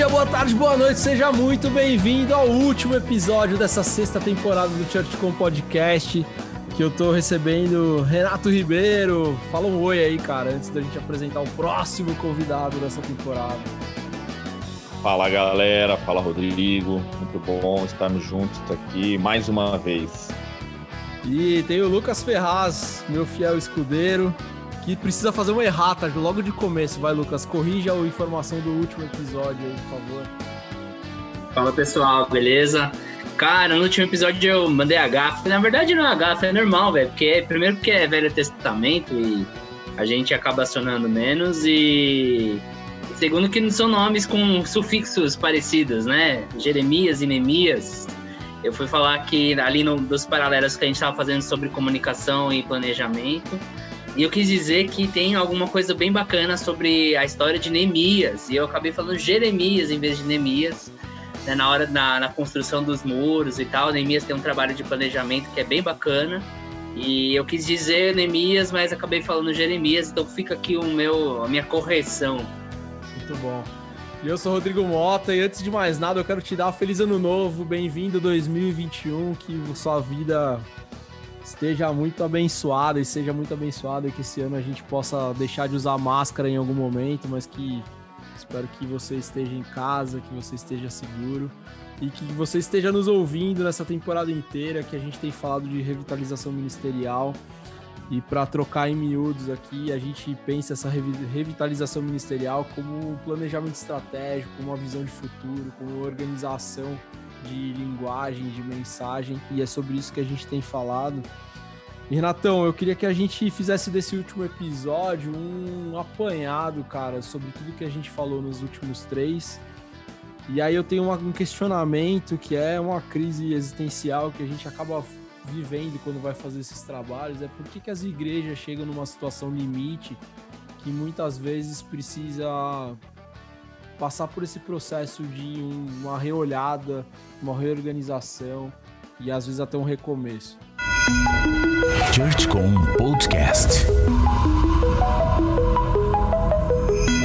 dia, boa tarde, boa noite, seja muito bem-vindo ao último episódio dessa sexta temporada do ChurchCom Podcast. Que eu tô recebendo Renato Ribeiro. Fala um oi aí, cara, antes da gente apresentar o próximo convidado dessa temporada. Fala galera, fala Rodrigo, muito bom estarmos juntos aqui mais uma vez. E tem o Lucas Ferraz, meu fiel escudeiro que precisa fazer uma errata logo de começo. Vai, Lucas, corrija a informação do último episódio aí, por favor. Fala pessoal, beleza? Cara, no último episódio eu mandei a gafa. Na verdade não é a gafa, é normal, velho. Porque primeiro porque é Velho Testamento e a gente acaba acionando menos e segundo que não são nomes com sufixos parecidos, né? Jeremias e Neemias. Eu fui falar que ali no, dos paralelos que a gente estava fazendo sobre comunicação e planejamento, e eu quis dizer que tem alguma coisa bem bacana sobre a história de Neemias. E eu acabei falando Jeremias em vez de Neemias. Né, na hora na, na construção dos muros e tal, Neemias tem um trabalho de planejamento que é bem bacana. E eu quis dizer Neemias, mas acabei falando Jeremias, então fica aqui o meu, a minha correção. Muito bom. Eu sou Rodrigo Mota e antes de mais nada eu quero te dar um feliz ano novo, bem-vindo 2021, que sua vida esteja muito abençoada e seja muito abençoada e que esse ano a gente possa deixar de usar máscara em algum momento, mas que espero que você esteja em casa, que você esteja seguro e que você esteja nos ouvindo nessa temporada inteira que a gente tem falado de revitalização ministerial. E para trocar em miúdos aqui, a gente pensa essa revitalização ministerial como um planejamento estratégico, como uma visão de futuro, como uma organização de linguagem, de mensagem, e é sobre isso que a gente tem falado. E Renatão, eu queria que a gente fizesse desse último episódio um apanhado, cara, sobre tudo que a gente falou nos últimos três. E aí eu tenho um questionamento que é uma crise existencial que a gente acaba vivendo quando vai fazer esses trabalhos, é por que, que as igrejas chegam numa situação limite que muitas vezes precisa passar por esse processo de uma reolhada, uma reorganização e às vezes até um recomeço. ChurchCom Podcast.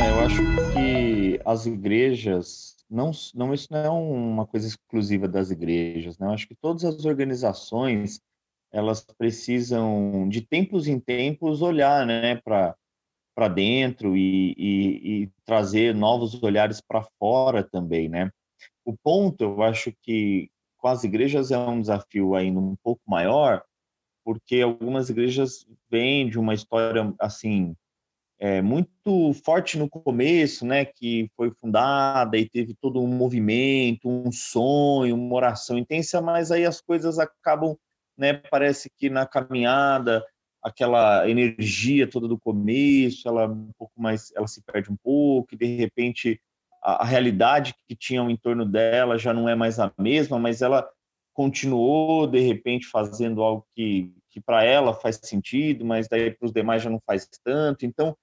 É, eu acho que as igrejas não, não isso não é uma coisa exclusiva das igrejas, né? Eu acho que todas as organizações elas precisam de tempos em tempos olhar, né, para para dentro e, e, e, trazer novos olhares para fora também, né? O ponto, eu acho que com as igrejas é um desafio ainda um pouco maior, porque algumas igrejas vêm de uma história assim é, muito forte no começo, né? Que foi fundada e teve todo um movimento, um sonho, uma oração intensa, mas aí as coisas acabam, né? Parece que na caminhada aquela energia toda do começo, ela um pouco mais, ela se perde um pouco, e de repente a, a realidade que tinham em torno dela já não é mais a mesma, mas ela continuou de repente fazendo algo que, que para ela faz sentido, mas daí para os demais já não faz tanto. Então,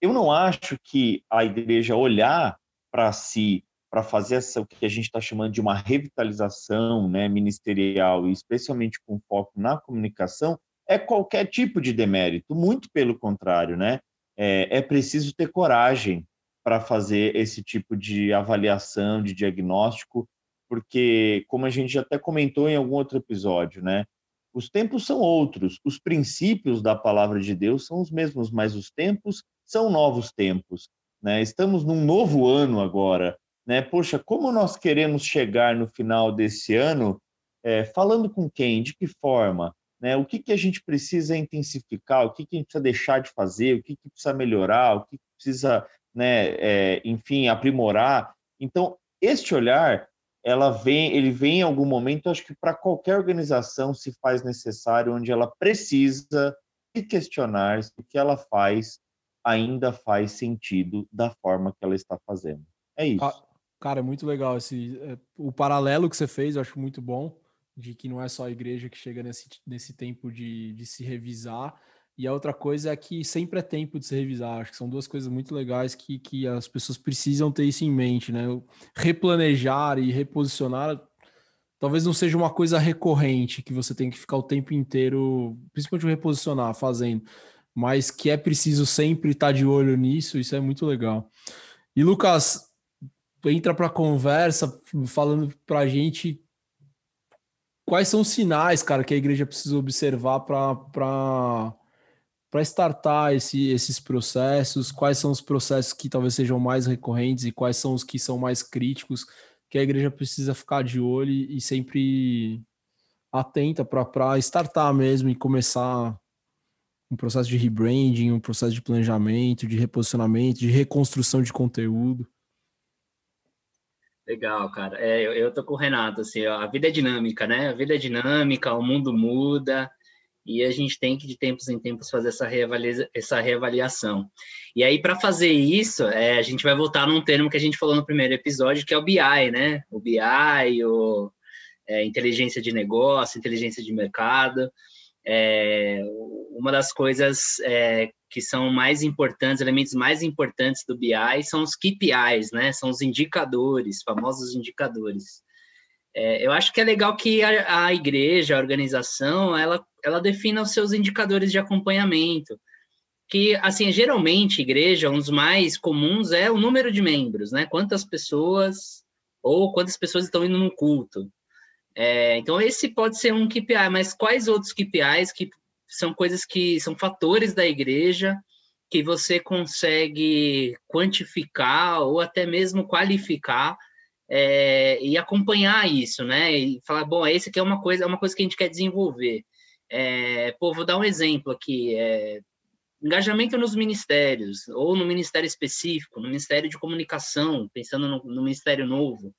eu não acho que a igreja olhar para si para fazer essa o que a gente está chamando de uma revitalização, né, ministerial e especialmente com foco na comunicação, é qualquer tipo de demérito, muito pelo contrário, né? É, é preciso ter coragem para fazer esse tipo de avaliação, de diagnóstico, porque, como a gente até comentou em algum outro episódio, né? Os tempos são outros, os princípios da palavra de Deus são os mesmos, mas os tempos são novos tempos, né? Estamos num novo ano agora, né? Poxa, como nós queremos chegar no final desse ano, é, falando com quem, de que forma? Né? O que, que a gente precisa intensificar, o que, que a gente precisa deixar de fazer, o que, que precisa melhorar, o que, que precisa, né, é, enfim, aprimorar. Então, este olhar, ela vem, ele vem em algum momento, acho que para qualquer organização se faz necessário, onde ela precisa se questionar se o que ela faz ainda faz sentido da forma que ela está fazendo. É isso. Cara, é muito legal esse é, o paralelo que você fez, eu acho muito bom de que não é só a igreja que chega nesse, nesse tempo de, de se revisar. E a outra coisa é que sempre é tempo de se revisar. Acho que são duas coisas muito legais que, que as pessoas precisam ter isso em mente, né? Replanejar e reposicionar talvez não seja uma coisa recorrente que você tem que ficar o tempo inteiro, principalmente reposicionar, fazendo, mas que é preciso sempre estar de olho nisso, isso é muito legal. E Lucas, entra para a conversa falando para a gente quais são os sinais, cara, que a igreja precisa observar para para startar esse, esses processos, quais são os processos que talvez sejam mais recorrentes e quais são os que são mais críticos, que a igreja precisa ficar de olho e sempre atenta para startar mesmo e começar um processo de rebranding, um processo de planejamento, de reposicionamento, de reconstrução de conteúdo. Legal, cara. É, eu, eu tô com o Renato, assim, ó, a vida é dinâmica, né? A vida é dinâmica, o mundo muda e a gente tem que, de tempos em tempos, fazer essa, reavalia, essa reavaliação. E aí, para fazer isso, é, a gente vai voltar num termo que a gente falou no primeiro episódio, que é o BI, né? O BI, o é, inteligência de negócio, inteligência de mercado. É, uma das coisas é, que são mais importantes, elementos mais importantes do BI são os KPIs, né? São os indicadores, famosos indicadores. É, eu acho que é legal que a, a, igreja, a organização, ela, ela defina os seus indicadores de acompanhamento. Que, assim, geralmente, igreja, um dos mais comuns é o número de membros, né? Quantas pessoas ou quantas pessoas estão indo no culto. É, então, esse pode ser um KPI, mas quais outros KPIs que são coisas que são fatores da igreja que você consegue quantificar ou até mesmo qualificar é, e acompanhar isso, né? E falar, bom, esse aqui é uma coisa, é uma coisa que a gente quer desenvolver. É, pô, vou dar um exemplo aqui. É, engajamento nos ministérios, ou no ministério específico, no Ministério de Comunicação, pensando no, no Ministério Novo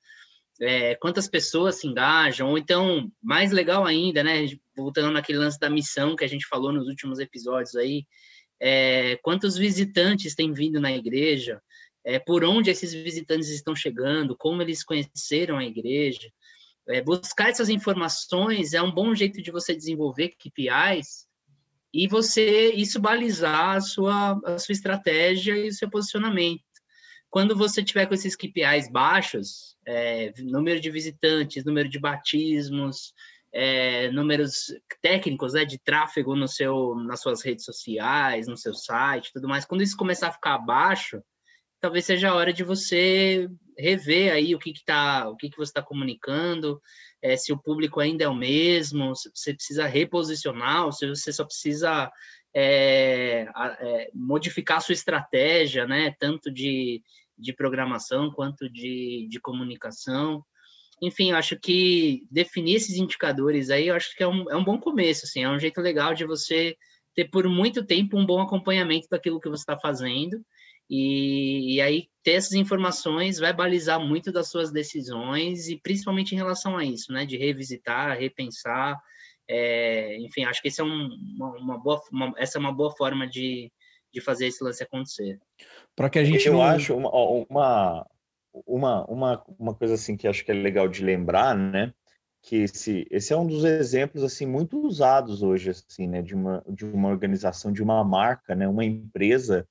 é, quantas pessoas se engajam, ou então, mais legal ainda, né, voltando naquele lance da missão que a gente falou nos últimos episódios aí, é, quantos visitantes têm vindo na igreja, é, por onde esses visitantes estão chegando, como eles conheceram a igreja. É, buscar essas informações é um bom jeito de você desenvolver KPIs e você isso balizar a sua, a sua estratégia e o seu posicionamento. Quando você tiver com esses KPIs baixos, é, número de visitantes, número de batismos, é, números técnicos né, de tráfego no seu, nas suas redes sociais, no seu site, tudo mais. Quando isso começar a ficar baixo, talvez seja a hora de você rever aí o que que tá, o que que você está comunicando, é, se o público ainda é o mesmo, se você precisa reposicionar, ou se você só precisa é, é, modificar a sua estratégia, né, tanto de de programação quanto de, de comunicação. Enfim, acho que definir esses indicadores aí, eu acho que é um, é um bom começo, assim, é um jeito legal de você ter por muito tempo um bom acompanhamento daquilo que você está fazendo, e, e, aí ter essas informações vai balizar muito das suas decisões, e principalmente em relação a isso, né, de revisitar, repensar, é, enfim, acho que esse é um, uma, uma, boa, uma, essa é uma boa forma de, de fazer esse lance acontecer. Para que a gente Eu não... acho uma, uma, uma, uma, uma coisa assim que acho que é legal de lembrar, né? Que esse, esse é um dos exemplos assim muito usados hoje assim, né, de uma de uma organização, de uma marca, né, uma empresa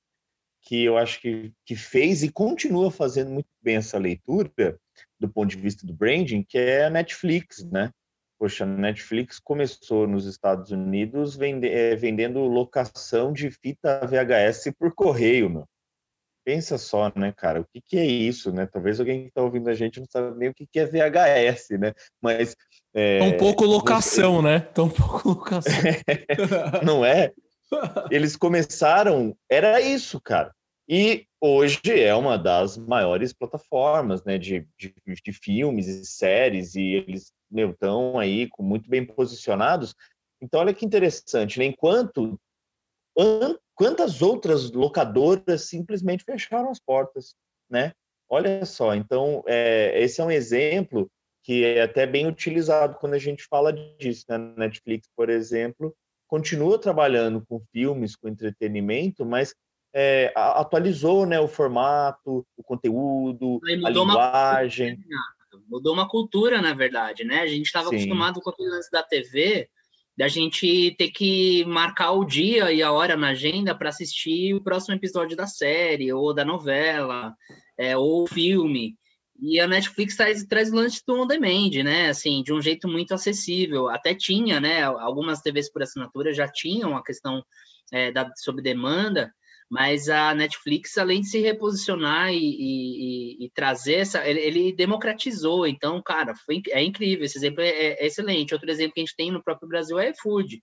que eu acho que, que fez e continua fazendo muito bem essa leitura do ponto de vista do branding, que é a Netflix, né? Poxa, a Netflix começou nos Estados Unidos vende, é, vendendo locação de fita VHS por correio, meu. Pensa só, né, cara? O que, que é isso, né? Talvez alguém que está ouvindo a gente não sabe nem o que, que é VHS, né? Mas. É, um pouco locação, né? Tão pouco locação. não é? Eles começaram, era isso, cara. E hoje é uma das maiores plataformas né, de, de, de filmes e séries, e eles estão aí muito bem posicionados. Então, olha que interessante, né? Enquanto quantas outras locadoras simplesmente fecharam as portas, né? Olha só, então é, esse é um exemplo que é até bem utilizado quando a gente fala disso. Né? Netflix, por exemplo, continua trabalhando com filmes, com entretenimento, mas é, atualizou né, o formato, o conteúdo, a linguagem. Uma, mudou uma cultura, na verdade, né? A gente estava acostumado com aquele lance da TV, da gente ter que marcar o dia e a hora na agenda para assistir o próximo episódio da série, ou da novela, é, ou filme. E a Netflix traz, traz lance do on demand, né? Assim, de um jeito muito acessível. Até tinha, né? Algumas TVs por assinatura já tinham a questão é, da, sob demanda, Mas a Netflix, além de se reposicionar e, e, e, trazer essa, ele, ele, democratizou. Então, cara, foi, é incrível. Esse exemplo é, é, excelente. Outro exemplo que a gente tem no próprio Brasil é iFood.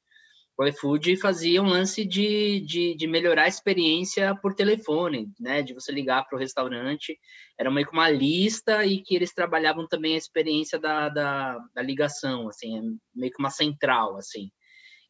O iFood fazia um lance de, de, de melhorar a experiência por telefone, né? De você ligar para o restaurante. Era meio que uma lista e que eles trabalhavam também a experiência da, da, da ligação, assim, é meio que uma central, assim.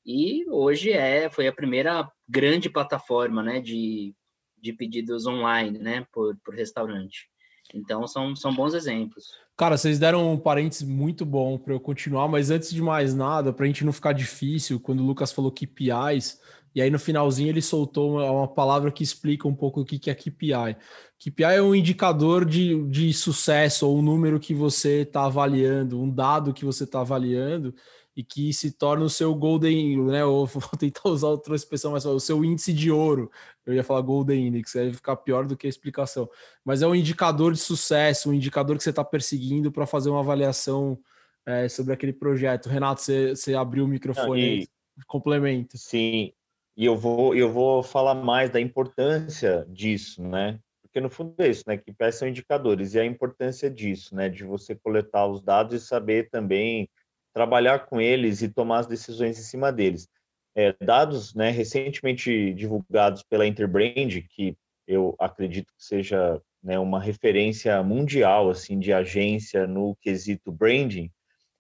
E hoje é, foi a primeira grande plataforma né, de, de pedidos online né, por, por restaurante. Então são, são bons exemplos. Cara, vocês deram um parênteses muito bom para eu continuar, mas antes de mais nada, para a gente não ficar difícil, quando o Lucas falou KPIs, e aí no finalzinho ele soltou uma, uma palavra que explica um pouco o que, que é KPI. KPI é um indicador de, de sucesso, ou um número que você está avaliando, um dado que você está avaliando, e que se torna o seu golden, né? Ou vou tentar usar outra expressão mais o seu índice de ouro. Eu ia falar golden index, aí ficar pior do que a explicação. Mas é um indicador de sucesso, um indicador que você está perseguindo para fazer uma avaliação é, sobre aquele projeto. Renato, você, você abriu o microfone, Não, complemento. Sim, e eu vou eu vou falar mais da importância disso, né? Porque no fundo é isso, né? Que são indicadores e a importância disso, né? De você coletar os dados e saber também trabalhar com eles e tomar as decisões em cima deles. É, dados né, recentemente divulgados pela Interbrand, que eu acredito que seja né, uma referência mundial assim de agência no quesito branding,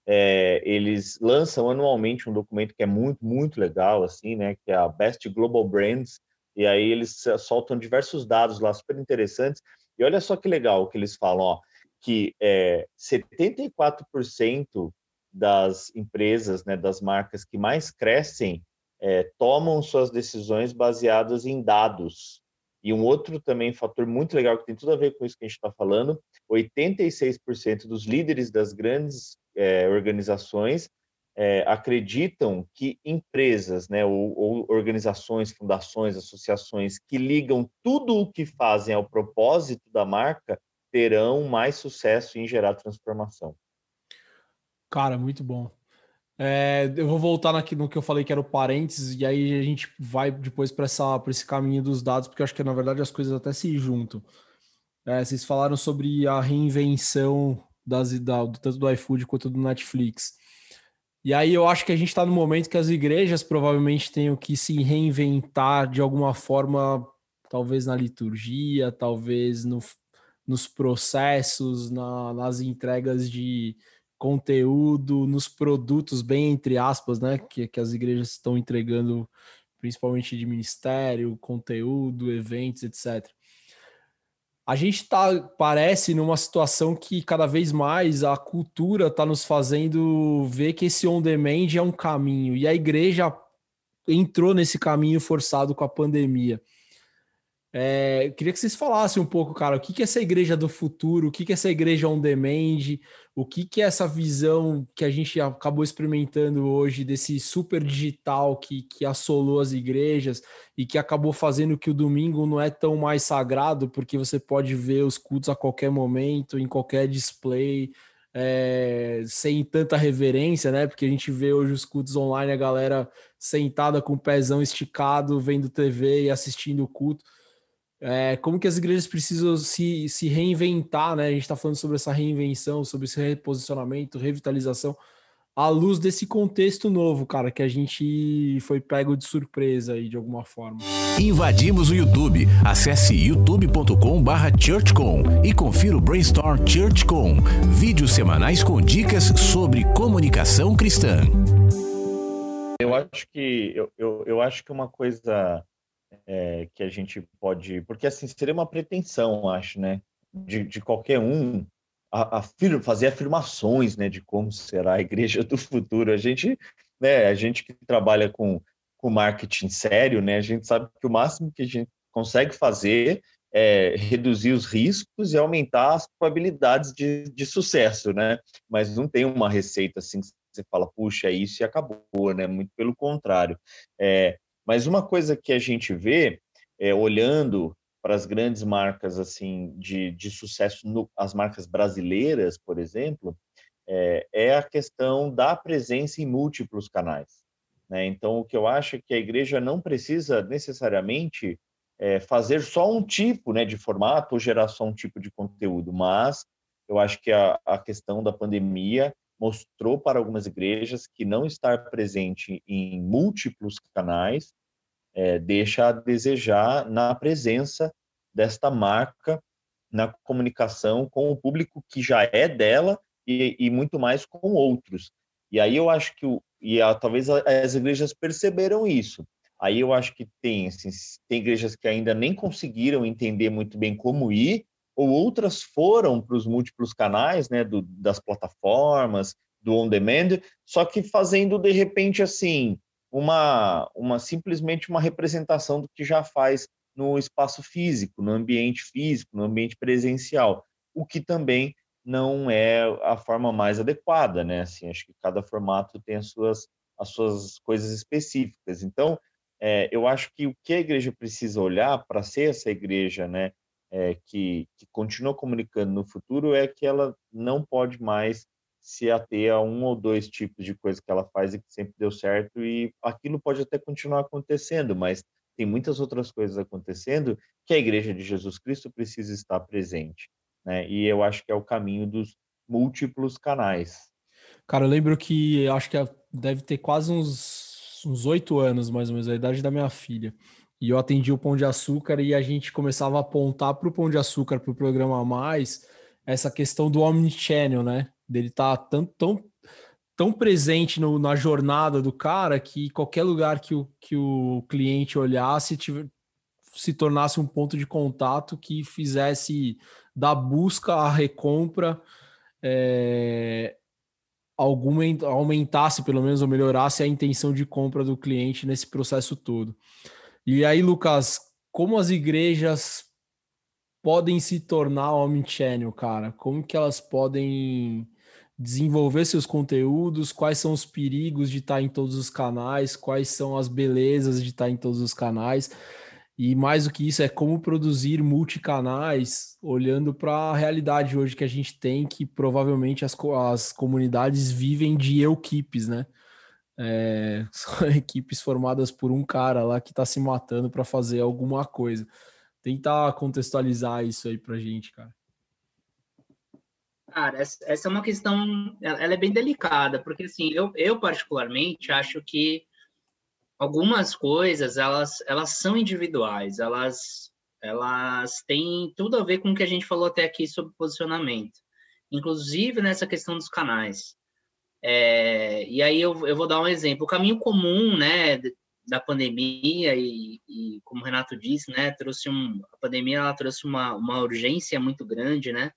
é, eles lançam anualmente um documento que é muito muito legal assim, né, que é a Best Global Brands, e aí eles soltam diversos dados lá super interessantes. E olha só que legal que eles falam, ó, que é, 74% das empresas, né, das marcas que mais crescem, é, tomam suas decisões baseadas em dados. E um outro também fator muito legal que tem tudo a ver com isso que a gente está falando, 86% dos líderes das grandes é, organizações é, acreditam que empresas, né, ou, ou, organizações, fundações, associações que ligam tudo o que fazem ao propósito da marca terão mais sucesso em gerar transformação. Cara, muito bom. É, eu vou voltar aqui no que eu falei que era o parênteses, e aí a gente vai depois para esse caminho dos dados, porque eu acho que na verdade as coisas até se juntam. É, vocês falaram sobre a reinvenção das, da, tanto do iFood quanto do Netflix. E aí eu acho que a gente está no momento que as igrejas provavelmente tenham que se reinventar de alguma forma, talvez na liturgia, talvez no, nos processos, na, nas entregas de, conteúdo nos produtos, bem entre aspas, né? Que, que as igrejas estão entregando, principalmente de ministério, conteúdo, eventos, etc. A gente tá, parece, numa situação que cada vez mais a cultura está nos fazendo ver que esse on-demand é um caminho, e a igreja entrou nesse caminho forçado com a pandemia. É, queria que vocês falassem um pouco, cara, o que, que é essa igreja do futuro, o que, que é essa igreja on demand, o que, que é essa visão que a gente acabou experimentando hoje desse super digital que, que assolou as igrejas e que acabou fazendo que o domingo não é tão mais sagrado, porque você pode ver os cultos a qualquer momento, em qualquer display, é, sem tanta reverência, né? Porque a gente vê hoje os cultos online, a galera sentada com o pezão esticado, vendo TV e assistindo o culto. É, como que as igrejas precisam se, se reinventar, né? A gente está falando sobre essa reinvenção, sobre esse reposicionamento, revitalização, à luz desse contexto novo, cara, que a gente foi pego de surpresa aí de alguma forma. Invadimos o YouTube. Acesse youtube.com/churchcom e confira o Brainstorm ChurchCom, vídeos semanais com dicas sobre comunicação cristã. Eu acho que eu, eu, eu acho que uma coisa é, que a gente pode. Porque assim, seria uma pretensão, acho, né? De, de qualquer um afir, fazer afirmações né, de como será a igreja do futuro. A gente, né, a gente que trabalha com, com marketing sério, né, a gente sabe que o máximo que a gente consegue fazer é reduzir os riscos e aumentar as probabilidades de, de sucesso, né? Mas não tem uma receita assim que você fala, puxa, é isso e acabou, né? Muito pelo contrário. É, mas uma coisa que a gente vê, é, olhando para as grandes marcas assim de, de sucesso, no, as marcas brasileiras, por exemplo, é, é, a questão da presença em múltiplos canais. Né? Então, o que eu acho é que a igreja não precisa necessariamente é, fazer só um tipo né, de formato ou gerar só um tipo de conteúdo, mas eu acho que a, a questão da pandemia mostrou para algumas igrejas que não estar presente em múltiplos canais é, deixa a desejar na presença desta marca na comunicação com o público que já é dela e, e muito mais com outros. E aí eu acho que o, e a, talvez as igrejas perceberam isso. Aí eu acho que tem, assim, tem igrejas que ainda nem conseguiram entender muito bem como ir, ou outras foram para os múltiplos canais, né, do, das plataformas, do on demand, só que fazendo de repente assim uma, uma simplesmente uma representação do que já faz no espaço físico, no ambiente físico, no ambiente presencial, o que também não é a forma mais adequada, né? Assim, acho que cada formato tem as suas as suas coisas específicas. Então, é, eu acho que o que a igreja precisa olhar para ser essa igreja, né, é, que, que continua comunicando no futuro, é que ela não pode mais se ater a um ou dois tipos de coisa que ela faz e que sempre deu certo, e aquilo pode até continuar acontecendo, mas tem muitas outras coisas acontecendo que a Igreja de Jesus Cristo precisa estar presente, né? E eu acho que é o caminho dos múltiplos canais. Cara, eu lembro que acho que deve ter quase uns oito anos, mais ou menos, a idade da minha filha. E eu atendi o Pão de Açúcar e a gente começava a apontar para o Pão de Açúcar, para o programa Mais, essa questão do Omnichannel, né? Dele estar tá tão, tão, tão presente no, na jornada do cara que qualquer lugar que o, que o cliente olhasse tive, se tornasse um ponto de contato que fizesse da busca à recompra é, aumentasse pelo menos ou melhorasse a intenção de compra do cliente nesse processo todo. E aí, Lucas, como as igrejas podem se tornar omnichannel, cara? Como que elas podem desenvolver seus conteúdos, quais são os perigos de estar em todos os canais, quais são as belezas de estar em todos os canais. E mais do que isso, é como produzir multicanais, olhando para a realidade hoje que a gente tem, que provavelmente as, as comunidades vivem de equipes, né? É, são equipes formadas por um cara lá que está se matando para fazer alguma coisa. Tentar contextualizar isso aí para gente, cara. Cara, essa é uma questão, ela é bem delicada, porque assim, eu, eu particularmente acho que algumas coisas, elas, elas são individuais, elas, elas têm tudo a ver com o que a gente falou até aqui sobre posicionamento, inclusive nessa questão dos canais. É, e aí eu, eu vou dar um exemplo. O caminho comum, né, da pandemia e, e como o Renato disse, né, trouxe um, a pandemia ela trouxe uma, uma urgência muito grande, né,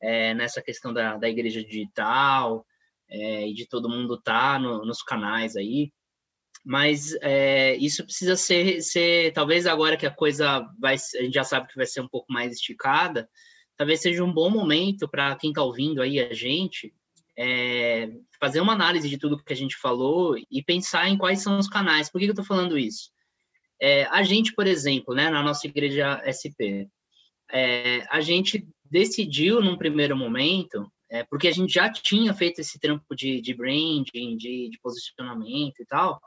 é, nessa questão da, da igreja digital é, e de todo mundo estar tá no, nos canais aí. Mas é, isso precisa ser, ser, talvez agora que a coisa vai, a gente já sabe que vai ser um pouco mais esticada, talvez seja um bom momento para quem está ouvindo aí a gente é, fazer uma análise de tudo que a gente falou e pensar em quais são os canais. Por que, que eu estou falando isso? É, a gente, por exemplo, né, na nossa igreja SP, é, a gente decidiu num primeiro momento, é, porque a gente já tinha feito esse trampo de, de branding, de, de posicionamento e tal,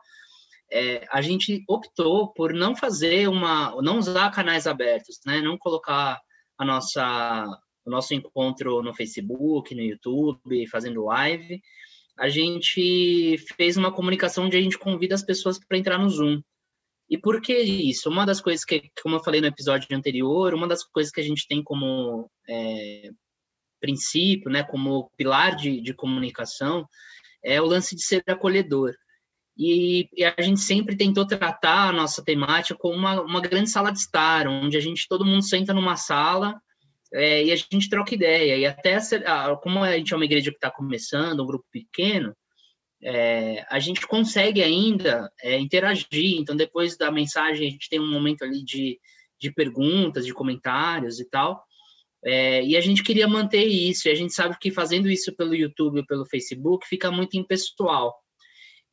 é, a gente optou por não fazer uma, não usar canais abertos, né, não colocar a nossa, o nosso encontro no Facebook, no YouTube, fazendo live, a gente fez uma comunicação onde a gente convida as pessoas para entrar no Zoom. E por que isso? Uma das coisas que, como eu falei no episódio anterior, uma das coisas que a gente tem como é, princípio, né, como pilar de, de comunicação, é o lance de ser acolhedor. E, e, a gente sempre tentou tratar a nossa temática como uma, uma grande sala de estar, onde a gente, todo mundo senta numa sala é, e a gente troca ideia. E até, como a gente é uma igreja que está começando, um grupo pequeno, é, a gente consegue ainda é, interagir. Então, depois da mensagem, a gente tem um momento ali de, de perguntas, de comentários e tal. É, e a gente queria manter isso. E a gente sabe que fazendo isso pelo YouTube ou pelo Facebook fica muito impessoal.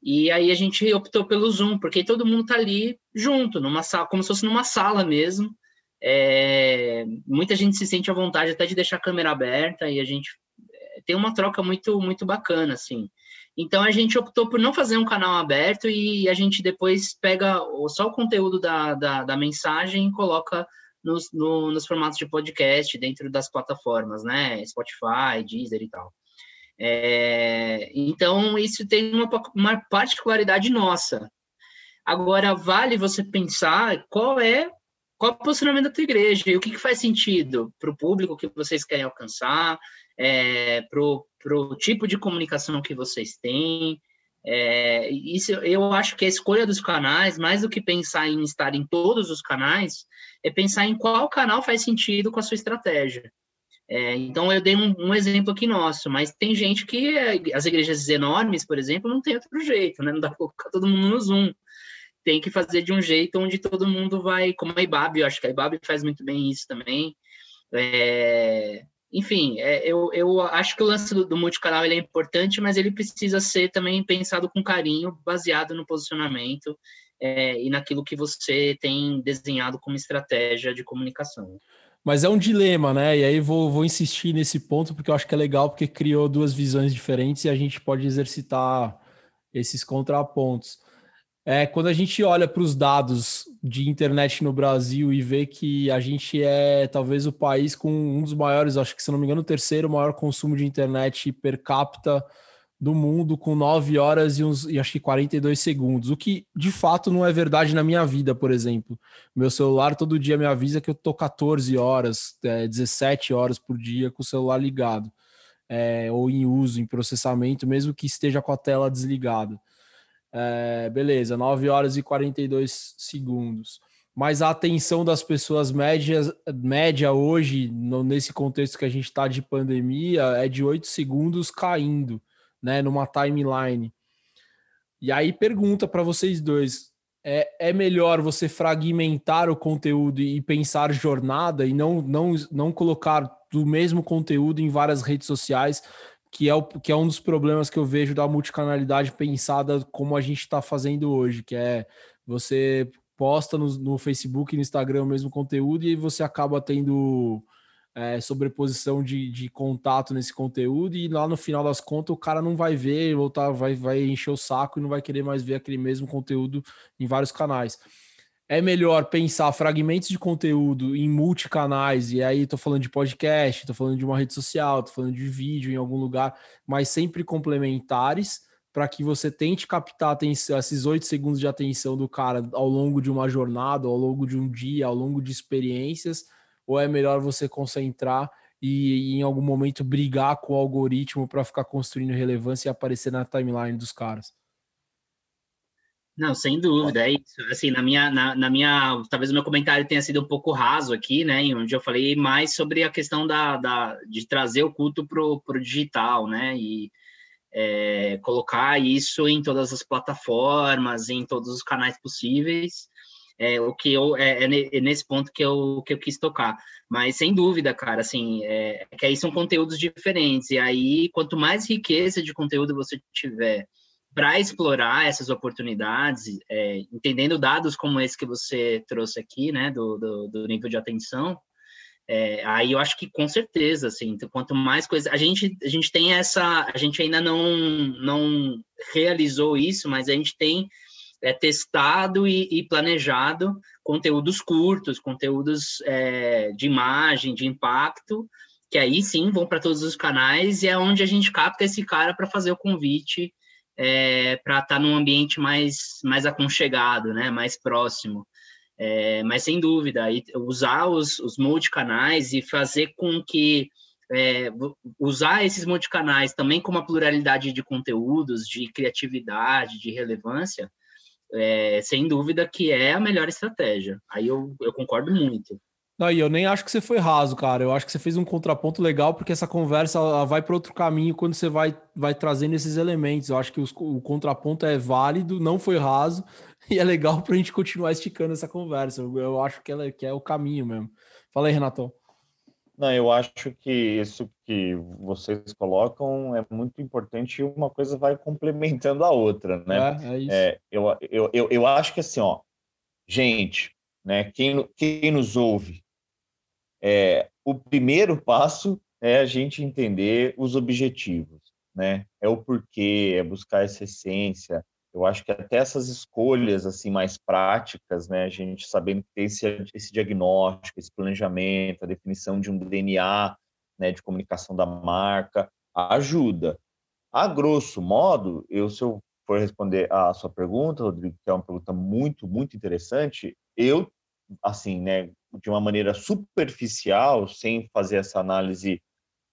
E aí a gente optou pelo Zoom, porque todo mundo está ali junto, numa sala, como se fosse numa sala mesmo. É, muita gente se sente à vontade até de deixar a câmera aberta e a gente é, tem uma troca muito muito bacana assim Então a gente optou por não fazer um canal aberto e a gente depois pega só o conteúdo da, da, da mensagem e coloca nos, no, nos formatos de podcast dentro das plataformas, né? Spotify, Deezer e tal. É, então, isso tem uma, uma particularidade nossa. Agora, vale você pensar qual é qual é o posicionamento da tua igreja e o que, que faz sentido para o público que vocês querem alcançar, é, para o tipo de comunicação que vocês têm. É, isso eu acho que a escolha dos canais, mais do que pensar em estar em todos os canais, é pensar em qual canal faz sentido com a sua estratégia. É, então eu dei um, um, exemplo aqui nosso, mas tem gente que as igrejas enormes, por exemplo, não tem outro jeito, né? Não dá para colocar todo mundo no Zoom. Tem que fazer de um jeito onde todo mundo vai, como a IBAB, eu acho que a IBAB faz muito bem isso também. É, enfim, é, eu, eu acho que o lance do, do multicanal ele é importante, mas ele precisa ser também pensado com carinho, baseado no posicionamento é, e naquilo que você tem desenhado como estratégia de comunicação. Mas é um dilema, né? E aí vou, vou insistir nesse ponto, porque eu acho que é legal, porque criou duas visões diferentes e a gente pode exercitar esses contrapontos. É, quando a gente olha para os dados de internet no Brasil e vê que a gente é talvez o país com um dos maiores, acho que se não me engano, o terceiro maior consumo de internet per capita do mundo, com 9 horas e, uns, e acho que 42 segundos, o que de fato não é verdade na minha vida, por exemplo. Meu celular todo dia me avisa que eu tô 14 horas, é, 17 horas por dia com o celular ligado, é, ou em uso, em processamento, mesmo que esteja com a tela desligada. É, beleza, 9 horas e 42 segundos. Mas a atenção das pessoas médias, média hoje, no, nesse contexto que a gente está de pandemia, é de 8 segundos caindo, né, numa timeline. E aí pergunta para vocês dois: é, é melhor você fragmentar o conteúdo e pensar jornada e não, não, não colocar do mesmo conteúdo em várias redes sociais, que é, o, que é um dos problemas que eu vejo da multicanalidade pensada como a gente está fazendo hoje, que é você posta no, no, Facebook e no Instagram o mesmo conteúdo e você acaba tendo é, sobreposição de, de contato nesse conteúdo e lá no final das contas o cara não vai ver, voltar, vai, vai encher o saco e não vai querer mais ver aquele mesmo conteúdo em vários canais é melhor pensar fragmentos de conteúdo em multicanais, e aí tô falando de podcast, tô falando de uma rede social, tô falando de vídeo em algum lugar, mas sempre complementares, para que você tente captar atenção, esses oito segundos de atenção do cara ao longo de uma jornada, ao longo de um dia, ao longo de experiências, ou é melhor você concentrar e, e em algum momento brigar com o algoritmo para ficar construindo relevância e aparecer na timeline dos caras? Não, sem dúvida, é isso. Assim, na minha, na, na, minha, talvez o meu comentário tenha sido um pouco raso aqui, né? Onde eu falei mais sobre a questão da, da de trazer o culto para o digital, né? E é, colocar isso em todas as plataformas, em todos os canais possíveis. É, o que eu é, é, nesse ponto que eu, que eu quis tocar. Mas sem dúvida, cara, assim, é, é, que aí são conteúdos diferentes. E aí, quanto mais riqueza de conteúdo você tiver para explorar essas oportunidades, é, entendendo dados como esse que você trouxe aqui, né, do, do, do nível de atenção, é, aí eu acho que com certeza, assim, então, quanto mais coisa, a gente a gente tem essa, a gente ainda não não realizou isso, mas a gente tem é, testado e, e planejado conteúdos curtos, conteúdos é, de imagem, de impacto, que aí sim vão para todos os canais e é onde a gente capta esse cara para fazer o convite é, para estar tá num ambiente mais, mais aconchegado, né, mais próximo. É, mas sem dúvida, usar os, os multicanais e fazer com que é, usar esses multicanais também com uma pluralidade de conteúdos, de criatividade, de relevância, é, sem dúvida que é a melhor estratégia. Aí eu, eu concordo muito. Não, e eu nem acho que você foi raso, cara. Eu acho que você fez um contraponto legal, porque essa conversa ela vai para outro caminho quando você vai, vai trazendo esses elementos. Eu acho que os, o contraponto é válido, não foi raso, e é legal para a gente continuar esticando essa conversa. Eu, eu acho que, ela, que é o caminho mesmo. Fala aí, Renato. Não, eu acho que isso que vocês colocam é muito importante e uma coisa vai complementando a outra, né? É, é isso. É, eu, eu, eu, eu acho que assim, ó, gente, né, quem, quem nos ouve, é, o primeiro passo é a gente entender os objetivos. né? É o porquê, é buscar essa essência. Eu acho que até essas escolhas assim mais práticas, né? A gente sabendo que tem esse, esse diagnóstico, esse planejamento, a definição de um DNA, né? De comunicação da marca, ajuda. A grosso modo, eu se eu for responder a sua pergunta, Rodrigo, que é uma pergunta muito, muito interessante, eu, assim, né, de uma maneira superficial, sem fazer essa análise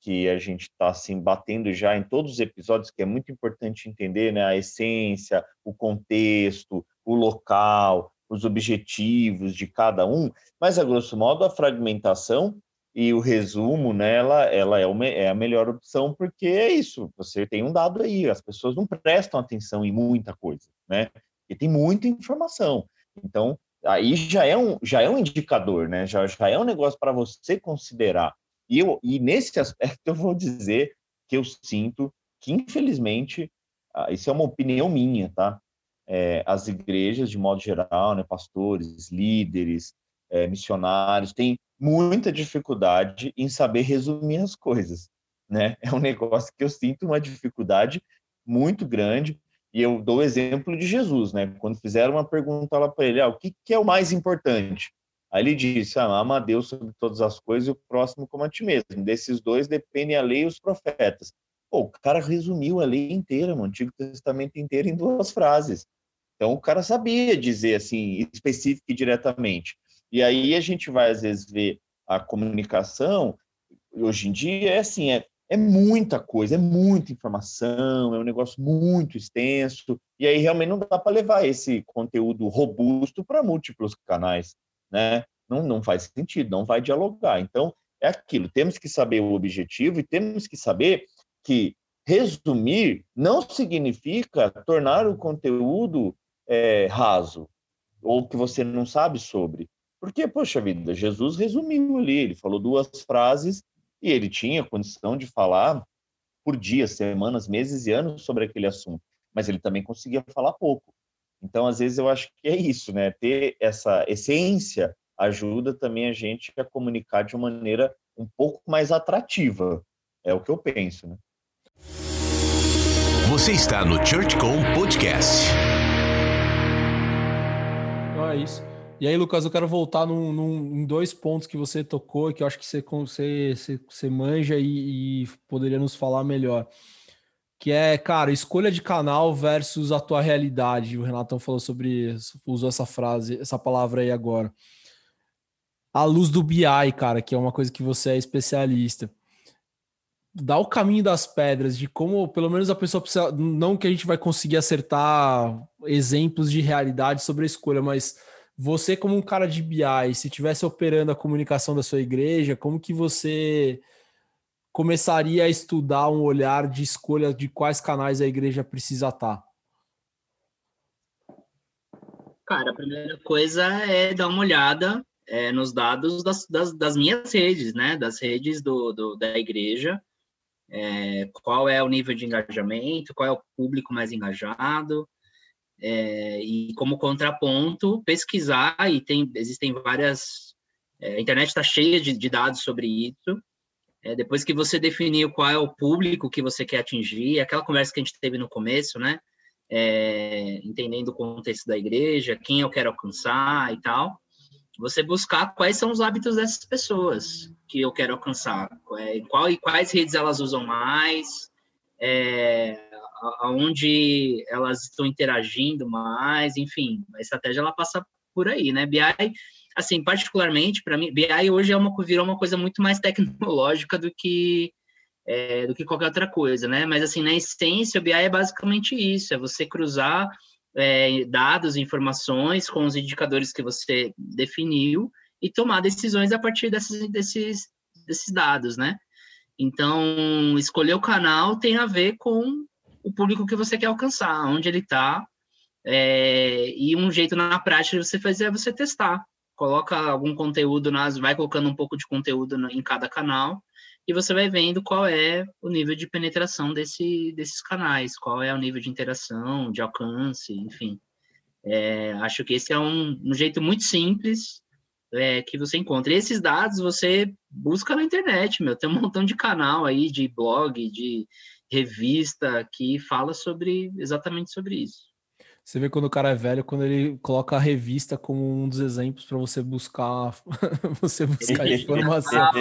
que a gente está assim batendo já em todos os episódios, que é muito importante entender, né, a essência, o contexto, o local, os objetivos de cada um, mas a grosso modo a fragmentação e o resumo nela, ela é, uma, é a melhor opção, porque é isso, você tem um dado aí, as pessoas não prestam atenção em muita coisa, né? E tem muita informação. Então, aí já é um, já é um indicador, né? Já, já é um negócio para você considerar. E, eu, e nesse aspecto eu vou dizer que eu sinto que, infelizmente, ah, isso é uma opinião minha, tá? É, as igrejas, de modo geral, né, pastores, líderes, é, missionários, têm muita dificuldade em saber resumir as coisas, né? É um negócio que eu sinto uma dificuldade muito grande e eu dou o exemplo de Jesus, né? Quando fizeram uma pergunta lá para ele, ah, o que, que, é o mais importante? Aí ele disse, ah, ama a Deus sobre todas as coisas e o próximo como a ti mesmo. Desses dois dependem a lei e os profetas. Pô, o cara resumiu a lei inteira, o Antigo Testamento inteiro em duas frases. Então o cara sabia dizer assim, específico e diretamente. E aí a gente vai, às vezes, ver a comunicação, hoje em dia, é assim, é, é muita coisa, é muita informação, é um negócio muito extenso, e aí realmente não dá para levar esse conteúdo robusto para múltiplos canais, né? Não, não faz sentido, não vai dialogar. Então, é aquilo, temos que saber o objetivo e temos que saber que resumir não significa tornar o conteúdo é, raso ou que você não sabe sobre. Porque, poxa vida, Jesus resumiu ali, ele falou duas frases e ele tinha condição de falar por dias, semanas, meses e anos sobre aquele assunto, mas ele também conseguia falar pouco. Então, às vezes, eu acho que é isso, né? Ter essa essência ajuda também a gente a comunicar de uma maneira um pouco mais atrativa. É o que eu penso, né? Você está no ChurchCom Podcast. Então é isso. E aí, Lucas, eu quero voltar num, num, em dois pontos que você tocou, que eu acho que você, você, você manja e, e, poderia nos falar melhor. Que é, cara, escolha de canal versus a tua realidade. O Renatão falou sobre, usou essa frase, essa palavra aí agora. A luz do BI, cara, que é uma coisa que você é especialista. Dá o caminho das pedras de como, pelo menos, a pessoa precisa. Não que a gente vai conseguir acertar exemplos de realidade sobre a escolha, mas você, como um cara de BI, se tivesse operando a comunicação da sua igreja, como que você começaria a estudar um olhar de escolha de quais canais a igreja precisa estar? Cara, a primeira coisa é dar uma olhada é, nos dados das, das, das, minhas redes, né? Das redes do, do da igreja. É, qual é o nível de engajamento, qual é o público mais engajado, é, e como contraponto pesquisar e tem existem várias é, a internet está cheia de, de, dados sobre isso. É, depois que você definiu qual é o público que você quer atingir aquela conversa que a gente teve no começo né? É, entendendo o contexto da igreja quem eu quero alcançar e tal você buscar quais são os hábitos dessas pessoas que eu quero alcançar é, qual e quais redes elas usam mais é, aonde elas estão interagindo mais, enfim, a estratégia ela passa por aí, né? BI, assim, particularmente para mim, BI hoje é uma virou uma coisa muito mais tecnológica do que é, do que qualquer outra coisa, né? Mas assim, na essência, o BI é basicamente isso, é você cruzar é, dados, informações com os indicadores que você definiu e tomar decisões a partir desses, desses, desses dados, né? Então, escolher o canal tem a ver com o público que você quer alcançar, onde ele está. É, e um jeito na prática de você fazer é você testar. Coloca algum conteúdo, nas, vai colocando um pouco de conteúdo em cada canal e você vai vendo qual é o nível de penetração desse, desses canais, qual é o nível de interação, de alcance, enfim. É, acho que esse é um, um jeito muito simples é, que você encontra. E esses dados você busca na internet, meu. Tem um montão de canal aí, de blog, de revista que fala sobre exatamente sobre isso. Você vê quando o cara é velho, quando ele coloca a revista como um dos exemplos para você buscar você buscar informação.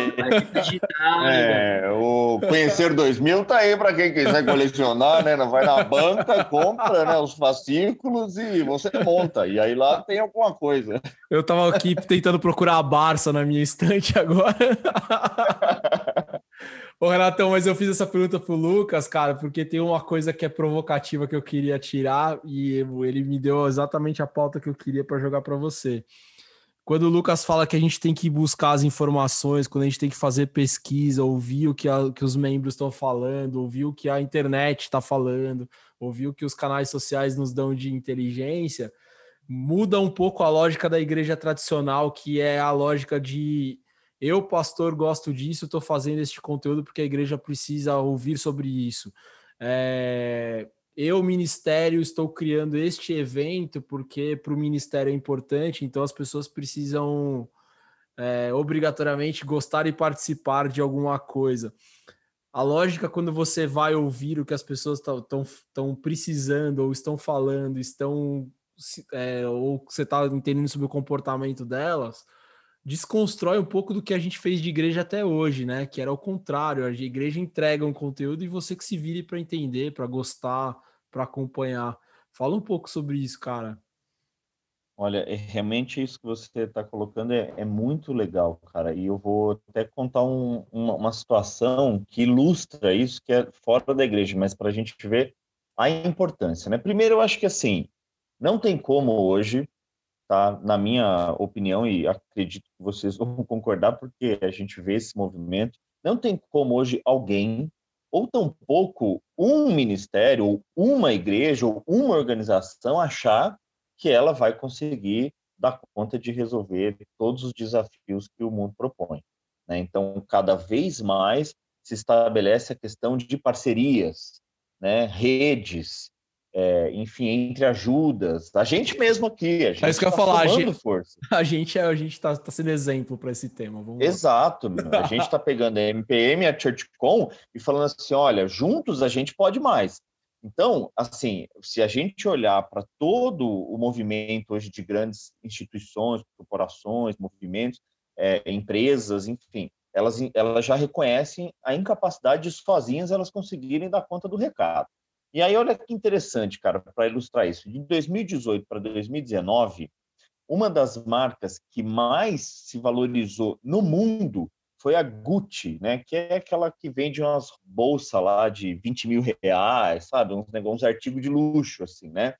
é, o Conhecer 2000 tá aí para quem quiser colecionar, né? Vai na banca, compra né, os fascículos e você monta. E aí lá tem alguma coisa. Eu tava aqui tentando procurar a Barça na minha estante agora. Ô, Renatão, mas eu fiz essa pergunta pro Lucas, cara, porque tem uma coisa que é provocativa que eu queria tirar e ele me deu exatamente a pauta que eu queria para jogar para você. Quando o Lucas fala que a gente tem que buscar as informações, quando a gente tem que fazer pesquisa, ouvir o que, a, que os membros estão falando, ouvir o que a internet está falando, ouvir o que os canais sociais nos dão de inteligência, muda um pouco a lógica da igreja tradicional, que é a lógica de eu, pastor, gosto disso, estou fazendo este conteúdo porque a igreja precisa ouvir sobre isso. É, eu, ministério, estou criando este evento porque para o ministério é importante, então as pessoas precisam é, obrigatoriamente gostar e participar de alguma coisa. A lógica, quando você vai ouvir o que as pessoas estão precisando, ou estão falando, estão. É, ou você está entendendo sobre o comportamento delas, desconstrói um pouco do que a gente fez de igreja até hoje, né? Que era o contrário, a igreja entrega um conteúdo e você que se vire para entender, para gostar, para acompanhar. Fala um pouco sobre isso, cara. Olha, é, realmente isso que você está colocando é, é, muito legal, cara. E eu vou até contar um, uma, uma, situação que ilustra isso, que é fora da igreja, mas para a gente ver a importância, né? Primeiro, eu acho que assim, não tem como hoje tá? Na minha opinião, e acredito que vocês vão concordar, porque a gente vê esse movimento, não tem como hoje alguém, ou tampouco um ministério, ou uma igreja, ou uma organização achar que ela vai conseguir dar conta de resolver todos os desafios que o mundo propõe. Né? Então, cada vez mais se estabelece a questão de parcerias, né? redes, é, enfim, entre ajudas. A gente mesmo aqui, a gente é isso que eu tá falar, a gente, força. A gente a gente está tá sendo exemplo para esse tema. Vamos Exato, meu. a gente está pegando a MPM, a ChurchCon e falando assim, olha, juntos a gente pode mais. Então, assim, se a gente olhar para todo o movimento hoje de grandes instituições, corporações, movimentos, é, empresas, enfim, elas, elas já reconhecem a incapacidade de sozinhas elas conseguirem dar conta do recado. E aí, olha que interessante, cara, para ilustrar isso. De 2018 para 2019, uma das marcas que mais se valorizou no mundo foi a Gucci, né? Que é aquela que vende umas bolsas lá de 20 mil reais, sabe? Uns, uns artigos de luxo, assim, né?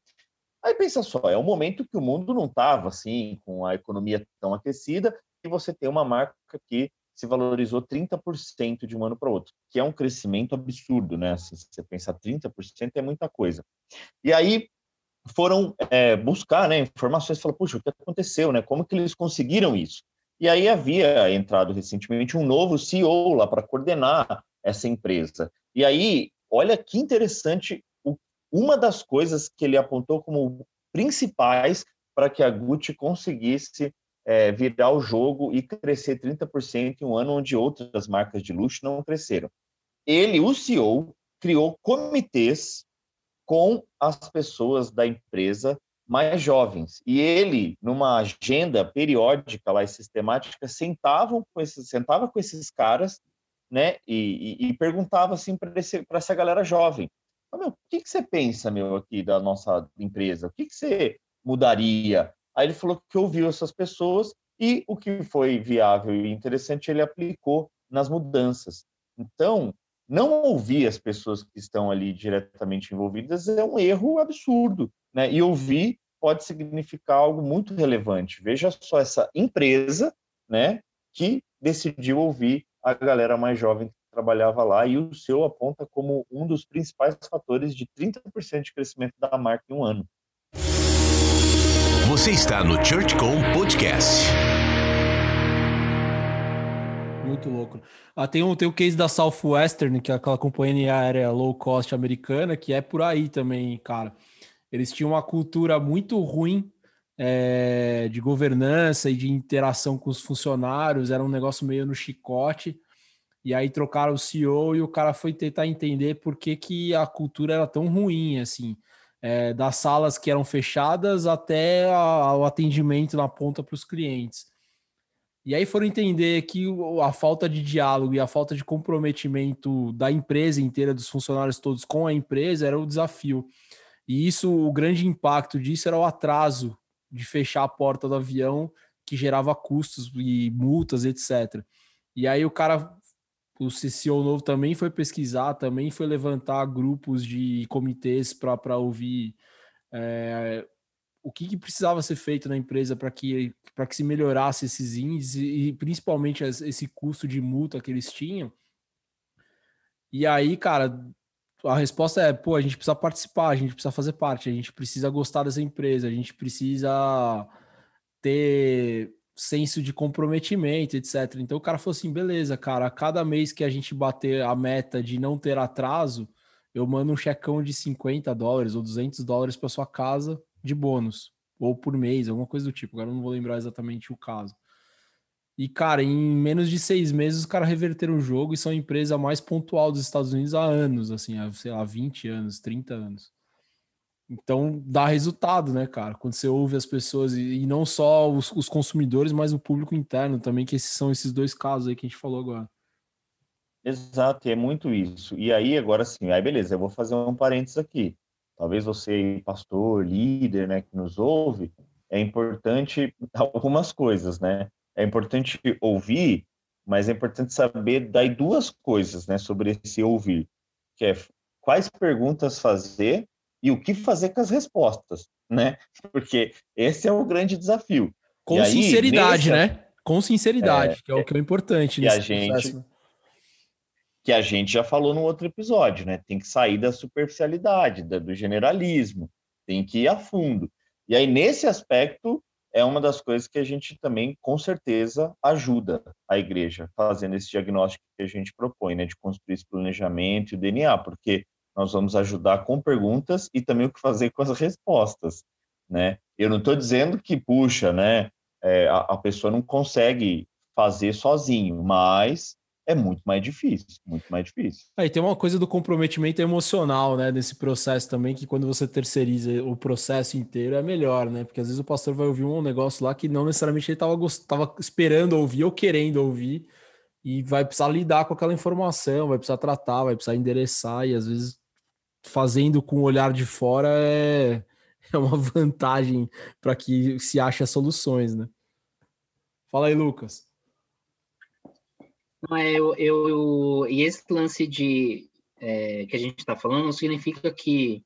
Aí pensa só, é um momento que o mundo não estava assim, com a economia tão aquecida, e você tem uma marca que se valorizou 30% de um ano para outro, que é um crescimento absurdo, né? Se você pensar 30% é muita coisa. E aí foram é, buscar né, informações, falaram, puxa, o que aconteceu, né? Como que eles conseguiram isso? E aí havia entrado recentemente um novo CEO lá para coordenar essa empresa. E aí, olha que interessante, uma das coisas que ele apontou como principais para que a Gucci conseguisse é, virar o jogo e crescer 30% em um ano onde outras marcas de luxo não cresceram. Ele, o CEO, criou comitês com as pessoas da empresa mais jovens. E ele, numa agenda periódica lá e sistemática, sentavam com esses, sentava com esses caras né, e, e, e perguntava assim para essa galera jovem: meu, o que, que você pensa, meu, aqui da nossa empresa? O que, que você mudaria? Aí ele falou que ouviu essas pessoas e o que foi viável e interessante ele aplicou nas mudanças. Então, não ouvir as pessoas que estão ali diretamente envolvidas é um erro absurdo, né? E ouvir pode significar algo muito relevante. Veja só essa empresa, né, que decidiu ouvir a galera mais jovem que trabalhava lá e o seu aponta como um dos principais fatores de 30% de crescimento da marca em um ano. Você está no ChurchCom Podcast. Muito louco. Ah, tem, um, tem o case da Southwestern, que é aquela companhia aérea low cost americana, que é por aí também, cara. Eles tinham uma cultura muito ruim é, de governança e de interação com os funcionários, era um negócio meio no chicote. E aí trocaram o CEO e o cara foi tentar entender por que, que a cultura era tão ruim, assim, é, das salas que eram fechadas até a, o atendimento na ponta para os clientes. E aí foram entender que a falta de diálogo e a falta de comprometimento da empresa inteira, dos funcionários todos com a empresa, era o desafio. E isso, o grande impacto disso era o atraso de fechar a porta do avião, que gerava custos e multas, etc. E aí o cara, o CCO novo também foi pesquisar, também foi levantar grupos de comitês para ouvir é, o que, que, precisava ser feito na empresa para que, que se melhorasse esses índices e principalmente esse custo de multa que eles tinham. E aí, cara, a resposta é, pô, a gente precisa participar, a gente precisa fazer parte, a gente precisa gostar dessa empresa, a gente precisa ter senso de comprometimento, etc. Então o cara falou assim, beleza, cara, a cada mês que a gente bater a meta de não ter atraso, eu mando um checão de 50 dólares ou 200 dólares para sua casa de bônus, ou por mês, alguma coisa do tipo. Agora não vou lembrar exatamente o caso. E, cara, em menos de seis meses, os caras reverteram o jogo e são a empresa mais pontual dos Estados Unidos há anos, assim, há, sei lá, 20 anos, 30 anos. Então, dá resultado, né, cara? Quando você ouve as pessoas, e, não só os, os, consumidores, mas o público interno também, que esses são esses dois casos aí que a gente falou agora. Exato, e é muito isso. E aí, agora sim, aí beleza, eu vou fazer um parênteses aqui. Talvez você, pastor, líder, né, que nos ouve, é importante algumas coisas, né? É importante ouvir, mas é importante saber daí duas coisas, né, sobre esse ouvir, que é quais perguntas fazer e o que fazer com as respostas, né? Porque esse é o grande desafio. Com aí, sinceridade, nesse... né? Com sinceridade, é, que é o que é importante. E a gente, processo que a gente já falou no outro episódio, né? Tem que sair da superficialidade, do generalismo, tem que ir a fundo. E aí, nesse aspecto, é uma das coisas que a gente também, com certeza, ajuda a igreja, fazendo esse diagnóstico que a gente propõe, né? De construir esse planejamento e o DNA, porque nós vamos ajudar com perguntas e também o que fazer com as respostas, né? Eu não estou dizendo que, puxa, né? É, a, a pessoa não consegue fazer sozinho, mas é muito mais difícil, muito mais difícil. Aí tem uma coisa do comprometimento emocional, né, nesse processo também, que quando você terceiriza o processo inteiro é melhor, né? Porque às vezes o pastor vai ouvir um negócio lá que não necessariamente ele estava esperando ouvir ou querendo ouvir, e vai precisar lidar com aquela informação, vai precisar tratar, vai precisar endereçar, e às vezes fazendo com o olhar de fora é, é uma vantagem para que se ache soluções, né? Fala aí, Lucas. Não, é, eu, eu, eu, e esse lance de é, que a gente está falando não significa que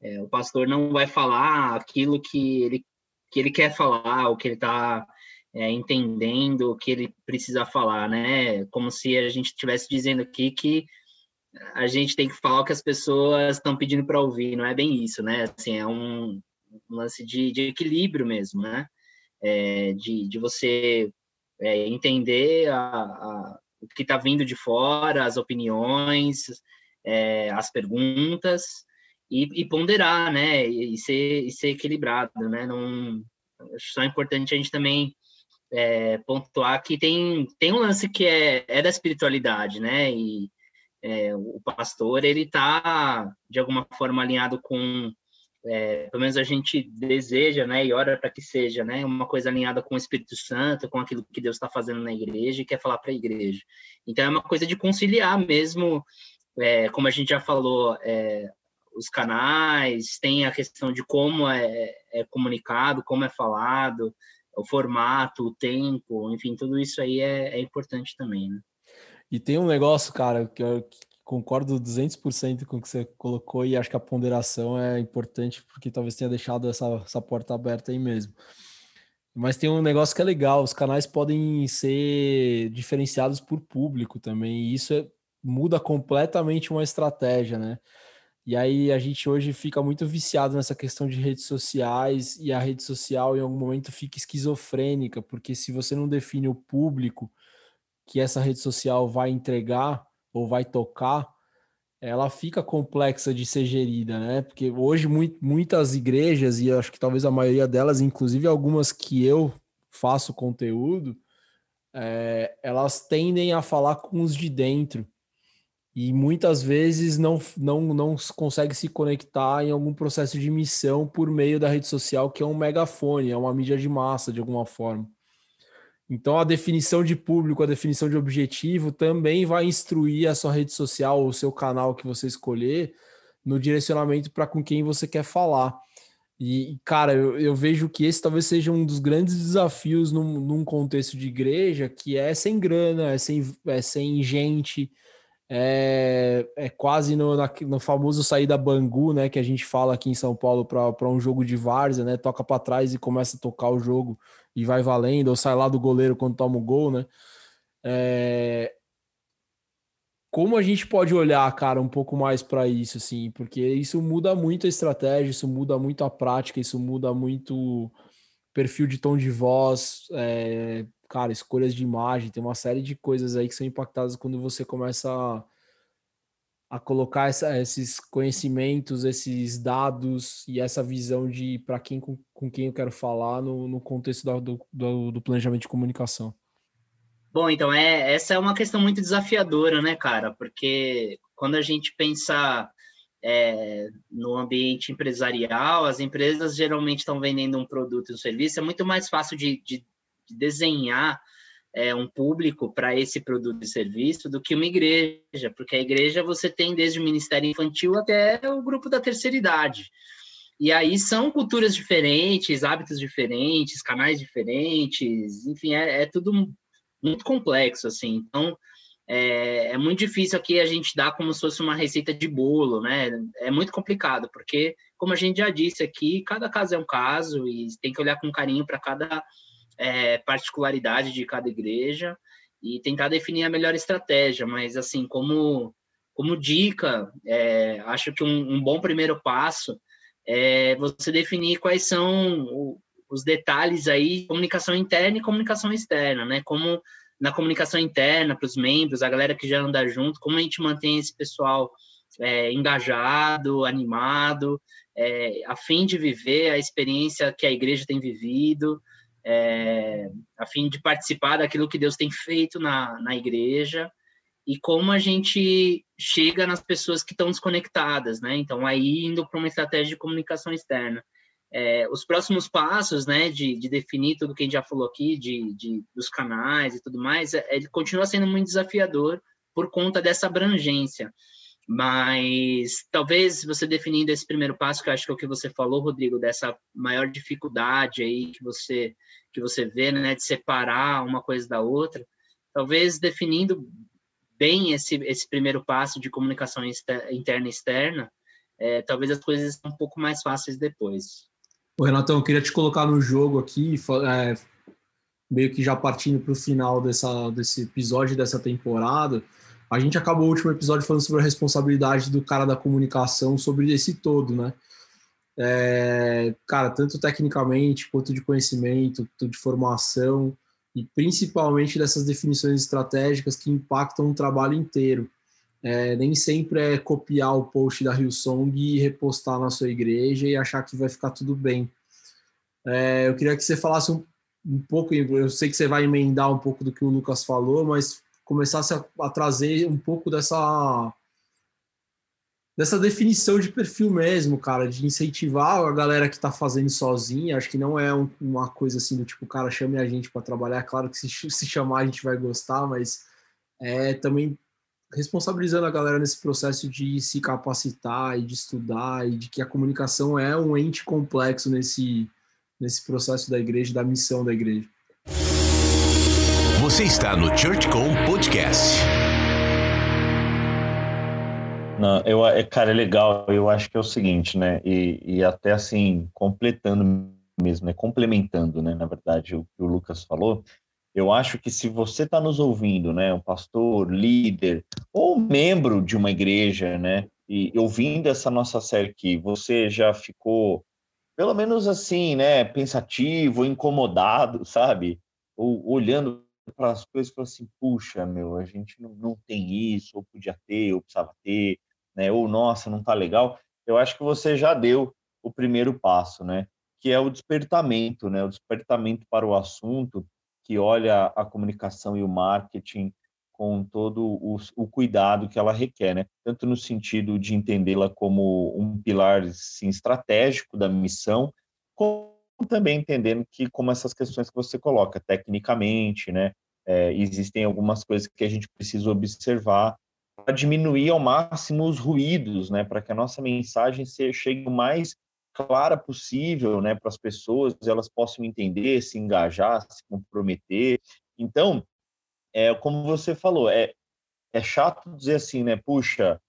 é, o pastor não vai falar aquilo que ele, que ele quer falar, o que ele está é, entendendo, o que ele precisa falar, né? Como se a gente estivesse dizendo aqui que a gente tem que falar o que as pessoas estão pedindo para ouvir, não é bem isso, né? Assim, é um, lance de, de, equilíbrio mesmo, né? É, de, de você é, entender a, a, o que está vindo de fora, as opiniões, é, as perguntas, e, e, ponderar, né? E, ser, e ser equilibrado, né? Não, só importante a gente também é, pontuar que tem, tem um lance que é, é da espiritualidade, né? E é, o pastor, ele está, de alguma forma, alinhado com é, pelo menos a gente deseja, né, e ora para que seja, né, uma coisa alinhada com o Espírito Santo, com aquilo que Deus está fazendo na igreja e quer falar para a igreja. Então é uma coisa de conciliar mesmo, é, como a gente já falou, é, os canais, tem a questão de como é, é, comunicado, como é falado, o formato, o tempo, enfim, tudo isso aí é, é importante também, né? E tem um negócio, cara, que, concordo 200% com o que você colocou e acho que a ponderação é importante porque talvez tenha deixado essa, essa porta aberta aí mesmo. Mas tem um negócio que é legal, os canais podem ser diferenciados por público também, e isso é, muda completamente uma estratégia, né? E aí a gente hoje fica muito viciado nessa questão de redes sociais e a rede social em algum momento fica esquizofrênica, porque se você não define o público que essa rede social vai entregar, ou vai tocar, ela fica complexa de ser gerida, né? Porque hoje muitas igrejas, e acho que talvez a maioria delas, inclusive algumas que eu faço conteúdo, é, elas tendem a falar com os de dentro e muitas vezes não, não, não consegue se conectar em algum processo de missão por meio da rede social, que é um megafone, é uma mídia de massa de alguma forma. Então, a definição de público, a definição de objetivo também vai instruir a sua rede social, o seu canal que você escolher, no direcionamento para com quem você quer falar. E, cara, eu, eu, vejo que esse talvez seja um dos grandes desafios num, num contexto de igreja, que é sem grana, é sem, é sem gente, é, é quase no, na, no famoso sair da Bangu, né, que a gente fala aqui em São Paulo para um jogo de várzea, né, toca para trás e começa a tocar o jogo e vai valendo, ou sai lá do goleiro quando toma o gol, né? É... Como a gente pode olhar, cara, um pouco mais para isso, assim, porque isso muda muito a estratégia, isso muda muito a prática, isso muda muito perfil de tom de voz, é... cara, escolhas de imagem, tem uma série de coisas aí que são impactadas quando você começa a a colocar essa, esses conhecimentos, esses dados e essa visão de para quem com, com, quem eu quero falar no, no contexto do, do, do, planejamento de comunicação. Bom, então é essa é uma questão muito desafiadora, né, cara? Porque quando a gente pensa é, no ambiente empresarial, as empresas geralmente estão vendendo um produto e um serviço, é muito mais fácil de, de, de desenhar é, um público para esse produto e serviço do que uma igreja, porque a igreja você tem desde o ministério infantil até o grupo da terceira idade. E aí são culturas diferentes, hábitos diferentes, canais diferentes, enfim, é, é tudo muito complexo, assim. Então, é, é, muito difícil aqui a gente dar como se fosse uma receita de bolo, né? É muito complicado, porque, como a gente já disse aqui, cada caso é um caso e tem que olhar com carinho para cada é, particularidade de cada igreja e tentar definir a melhor estratégia. Mas, assim, como, como dica, é, acho que um, um, bom primeiro passo é você definir quais são o, os detalhes aí comunicação interna e comunicação externa, né? Como na comunicação interna para os membros, a galera que já anda junto, como a gente mantém esse pessoal é, engajado, animado, é, a fim de viver a experiência que a igreja tem vivido, é, a fim de participar daquilo que Deus tem feito na, na igreja e como a gente chega nas pessoas que estão desconectadas, né? Então, aí indo para uma estratégia de comunicação externa. É, os próximos passos, né, de, de, definir tudo que a gente já falou aqui, de, de dos canais e tudo mais, é, ele continua sendo muito desafiador por conta dessa abrangência. Mas talvez você definindo esse primeiro passo, que eu acho que é o que você falou, Rodrigo, dessa maior dificuldade aí que você que você vê, né, de separar uma coisa da outra, talvez definindo bem esse esse primeiro passo de comunicação interna e externa, é, talvez as coisas sejam um pouco mais fáceis depois. Ô, Renatão, eu queria te colocar no jogo aqui, é, meio que já partindo para o final dessa, desse episódio dessa temporada. A gente acabou o último episódio falando sobre a responsabilidade do cara da comunicação sobre esse todo, né? É, cara, tanto tecnicamente quanto de conhecimento, de formação e principalmente dessas definições estratégicas que impactam o trabalho inteiro. É, nem sempre é copiar o post da Hillsong e repostar na sua igreja e achar que vai ficar tudo bem. É, eu queria que você falasse um, um pouco, eu sei que você vai emendar um pouco do que o Lucas falou, mas começasse a, a trazer um pouco dessa dessa definição de perfil mesmo, cara, de incentivar a galera que está fazendo sozinha. Acho que não é um, uma coisa assim do tipo, cara, chame a gente para trabalhar. Claro que se, se chamar a gente vai gostar, mas é também responsabilizando a galera nesse processo de se capacitar e de estudar e de que a comunicação é um ente complexo nesse, nesse processo da igreja, da missão da igreja. Você está no ChurchCom Podcast. Não, eu, é, cara, é legal. Eu acho que é o seguinte, né? E, e até assim, completando mesmo, né? Complementando, né? Na verdade, o que o Lucas falou. Eu acho que se você está nos ouvindo, né? Um pastor, líder ou membro de uma igreja, né? E ouvindo essa nossa série aqui, você já ficou, pelo menos assim, né? Pensativo, incomodado, sabe? Ou olhando para as coisas e falar assim, puxa, meu, a gente não, não tem isso, ou podia ter, ou precisava ter, né? Ou nossa, não tá legal. Eu acho que você já deu o primeiro passo, né? Que é o despertamento, né? O despertamento para o assunto que olha a comunicação e o marketing com todo o, o, cuidado que ela requer, né? Tanto no sentido de entendê-la como um pilar sim, estratégico da missão, como também entendendo que como essas questões que você coloca tecnicamente, né? É, existem algumas coisas que a gente precisa observar para diminuir ao máximo os ruídos, né? Para que a nossa mensagem chegue o mais clara possível, né? Para as pessoas, elas possam entender, se engajar, se comprometer. Então, é como você falou, é, é chato dizer assim, né? Puxa,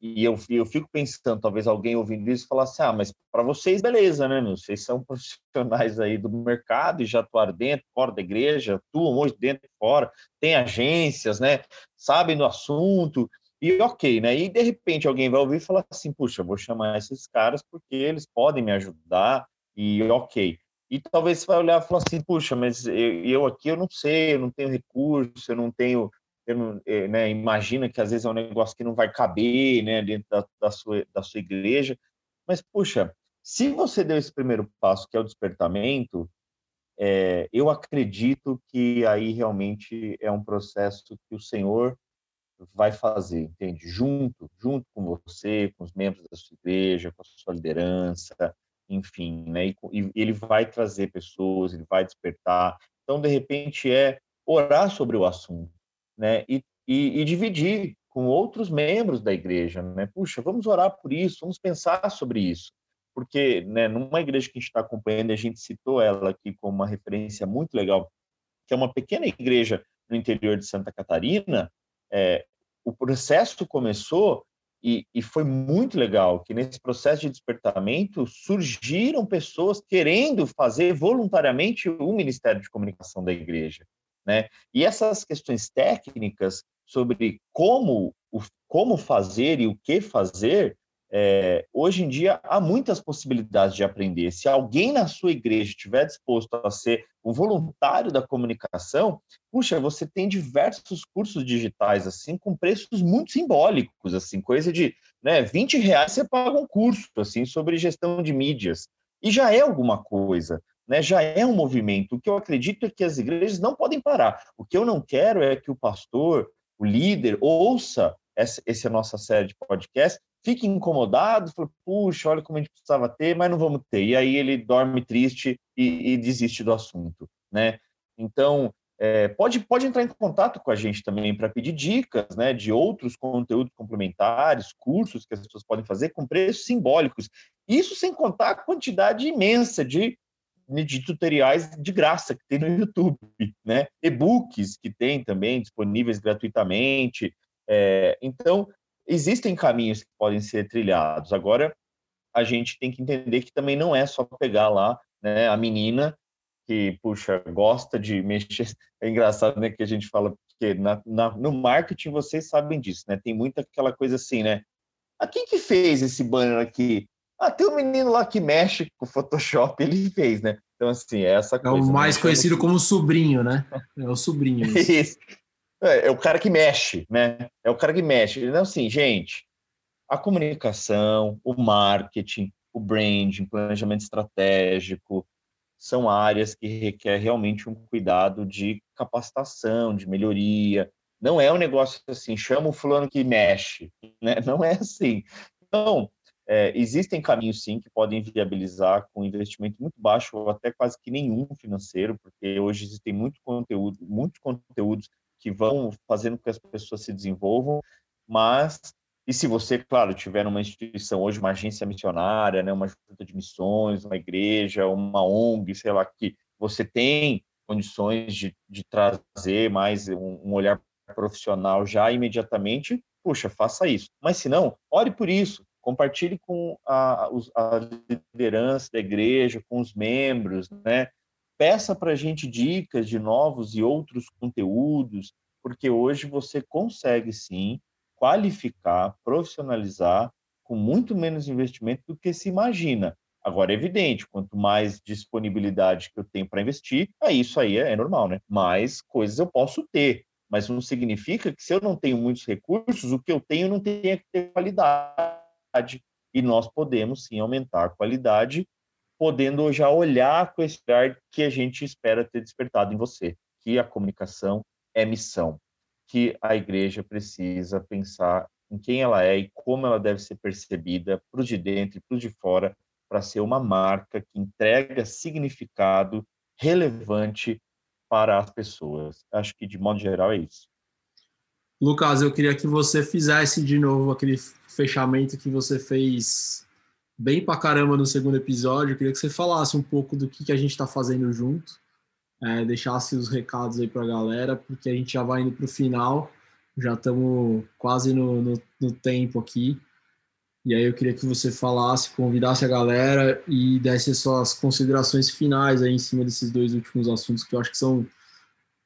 e eu, eu fico pensando, talvez alguém ouvindo isso falar assim, ah, mas para vocês, beleza, né? Vocês são profissionais aí do mercado e já atuaram dentro, fora da igreja, atuam hoje dentro e fora, tem agências, né? Sabem do assunto, e ok, né? E de repente alguém vai ouvir e falar assim, puxa, vou chamar esses caras porque eles podem me ajudar, e ok. E talvez você vai olhar e falar assim, puxa, mas eu, eu aqui eu não sei, eu não tenho recurso, eu não tenho, é, né, imagina que às vezes é um negócio que não vai caber, né, dentro da, da, sua, da sua igreja. Mas, puxa, se você deu esse primeiro passo, que é o despertamento, é, eu acredito que aí realmente é um processo que o Senhor vai fazer, entende? Junto, junto com você, com os membros da sua igreja, com a sua liderança, enfim, né? E, e ele vai trazer pessoas, ele vai despertar. Então, de repente, é orar sobre o assunto, né? E, e, e dividir com outros membros da igreja, né? Puxa, vamos orar por isso, vamos pensar sobre isso, porque, né? Numa igreja que a gente está acompanhando, a gente citou ela aqui como uma referência muito legal, que é uma pequena igreja no interior de Santa Catarina. É, o processo começou e, e, foi muito legal que nesse processo de despertamento surgiram pessoas querendo fazer voluntariamente o Ministério de Comunicação da Igreja, né? E essas questões técnicas sobre como como fazer e o que fazer é, hoje em dia há muitas possibilidades de aprender. Se alguém na sua igreja estiver disposto a ser um voluntário da comunicação, puxa, você tem diversos cursos digitais assim com preços muito simbólicos, assim, coisa de né, 20 reais você paga um curso assim sobre gestão de mídias e já é alguma coisa. Né, já é um movimento. O que eu acredito é que as igrejas não podem parar. O que eu não quero é que o pastor, o líder, ouça essa, essa nossa série de podcast fica incomodado, fala, puxa, olha como a gente precisava ter, mas não vamos ter. E aí ele dorme triste e, e desiste do assunto, né? Então, é, pode, pode entrar em contato com a gente também para pedir dicas né, de outros conteúdos complementares, cursos que as pessoas podem fazer com preços simbólicos. Isso sem contar a quantidade imensa de, de tutoriais de graça que tem no YouTube, né? E-books que tem também disponíveis gratuitamente. É, então, existem caminhos que podem ser trilhados. Agora, a gente tem que entender que também não é só pegar lá né, a menina que, puxa, gosta de mexer. É engraçado, né, que a gente fala, porque na, na, no marketing vocês sabem disso, né? Tem muita aquela coisa assim, né? A ah, quem que fez esse banner aqui? Ah, tem um menino lá que mexe com o Photoshop, ele fez, né? Então, assim, é essa coisa. É o né? mais né? conhecido como sobrinho, né? É o sobrinho. Isso. isso. É, é, o cara que mexe, né? É o cara que mexe. Então, assim, gente, a comunicação, o marketing, o branding, planejamento estratégico, são áreas que requer realmente um cuidado de capacitação, de melhoria. Não é um negócio assim, chama o fulano que mexe, né? Não é assim. Então, é, existem caminhos sim que podem viabilizar com investimento muito baixo ou até quase que nenhum financeiro, porque hoje existem muito conteúdo, muitos conteúdos que vão fazendo com que as pessoas se desenvolvam, mas e se você, claro, tiver uma instituição hoje, uma agência missionária, né, uma junta de missões, uma igreja, uma ONG, sei lá, que você tem condições de, de trazer mais um, um olhar profissional já imediatamente, puxa, faça isso. Mas se não, ore por isso, compartilhe com a, a liderança da igreja, com os membros, né? peça para a gente dicas de novos e outros conteúdos, porque hoje você consegue sim qualificar, profissionalizar com muito menos investimento do que se imagina. Agora, é evidente, quanto mais disponibilidade que eu tenho para investir, aí isso aí é, é normal, né? Mais coisas eu posso ter. mas não significa que se eu não tenho muitos recursos, o que eu tenho não tenha que ter qualidade. E nós podemos sim aumentar a qualidade, podendo já olhar com esse olhar que a gente espera ter despertado em você, que a comunicação é missão, que a igreja precisa pensar em quem ela é e como ela deve ser percebida para de dentro e para de fora, para ser uma marca que entrega significado relevante para as pessoas. Acho que, de modo geral, é isso. Lucas, eu queria que você fizesse de novo aquele fechamento que você fez bem pra caramba no segundo episódio. Eu queria que você falasse um pouco do que, que a gente está fazendo junto, é, deixasse os recados aí para a galera, porque a gente já vai indo para o final, já estamos quase no, no, no tempo aqui. E aí eu queria que você falasse, convidasse a galera e desse suas considerações finais aí em cima desses dois últimos assuntos que eu acho que são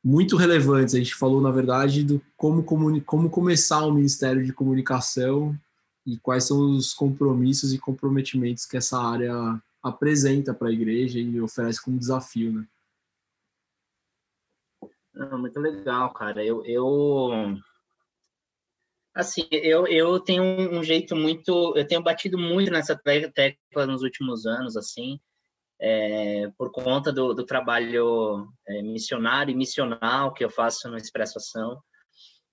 muito relevantes. A gente falou, na verdade, do como, como começar o Ministério de Comunicação e quais são os compromissos e comprometimentos que essa área apresenta para a igreja e oferece como desafio, né? muito legal, cara. Eu, eu Assim, eu, eu tenho um jeito muito. Eu tenho batido muito nessa tecla nos últimos anos, assim, é, por conta do, do trabalho é, missionário e missional que eu faço no Expresso Ação.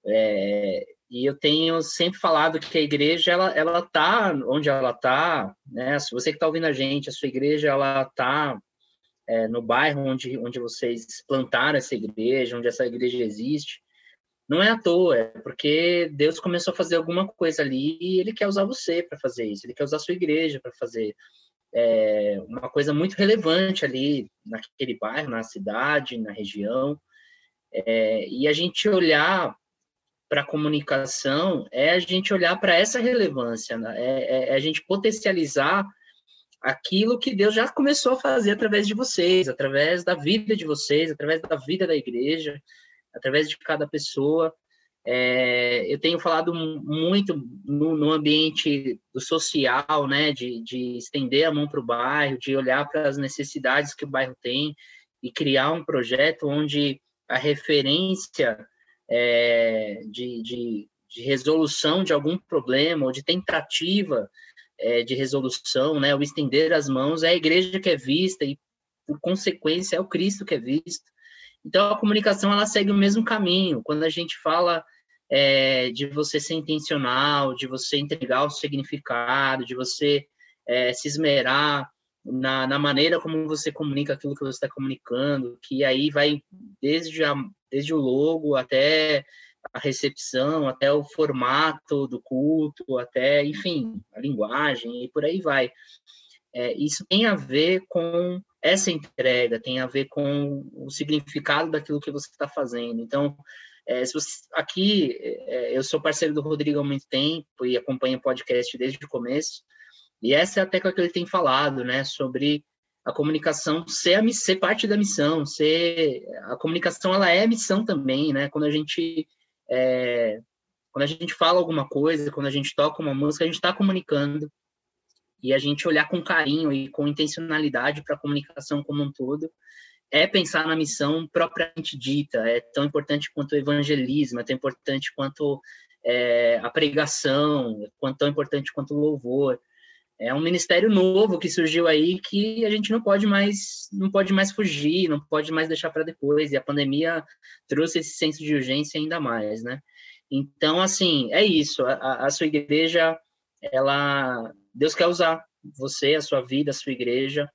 É, e eu tenho sempre falado que a igreja, ela, ela tá onde ela tá, né? Se você que está ouvindo a gente, a sua igreja, ela tá é, no bairro onde, onde vocês plantaram essa igreja, onde essa igreja existe não é à toa, é porque Deus começou a fazer alguma coisa ali e Ele quer usar você para fazer isso, Ele quer usar a sua igreja para fazer é, uma coisa muito relevante ali naquele bairro, na cidade, na região. É, e a gente olhar para a comunicação é a gente olhar para essa relevância, né? é, é, é a gente potencializar aquilo que Deus já começou a fazer através de vocês, através da vida de vocês, através da vida da igreja através de cada pessoa. É, eu tenho falado muito no, no, ambiente do social, né, de, de estender a mão para o bairro, de olhar para as necessidades que o bairro tem e criar um projeto onde a referência é, de, de, de, resolução de algum problema ou de tentativa é, de resolução, né, o estender as mãos é a igreja que é vista e, por consequência, é o Cristo que é visto. Então, a comunicação ela segue o mesmo caminho. Quando a gente fala é, de você ser intencional, de você entregar o significado, de você é, se esmerar na, na, maneira como você comunica aquilo que você está comunicando, que aí vai desde, a, desde o logo até a recepção, até o formato do culto, até, enfim, a linguagem e por aí vai. É, isso tem a ver com essa entrega, tem a ver com o significado daquilo que você está fazendo. Então, é, se você, aqui, é, eu sou parceiro do Rodrigo há muito tempo e acompanho o podcast desde o começo, e essa é a tecla que ele tem falado, né, sobre a comunicação ser, a, ser parte da missão, ser a comunicação ela é missão também, né? Quando a gente é, quando a gente fala alguma coisa, quando a gente toca uma música, a gente está comunicando e a gente olhar com carinho e com intencionalidade para a comunicação como um todo é pensar na missão propriamente dita, é tão importante quanto o evangelismo, é tão importante quanto é, a pregação, é tão importante quanto o louvor. É um ministério novo que surgiu aí que a gente não pode mais não pode mais fugir, não pode mais deixar para depois. E a pandemia trouxe esse senso de urgência ainda mais, né? Então, assim, é isso. A, a sua igreja, ela Deus quer usar você, a sua vida, a sua igreja,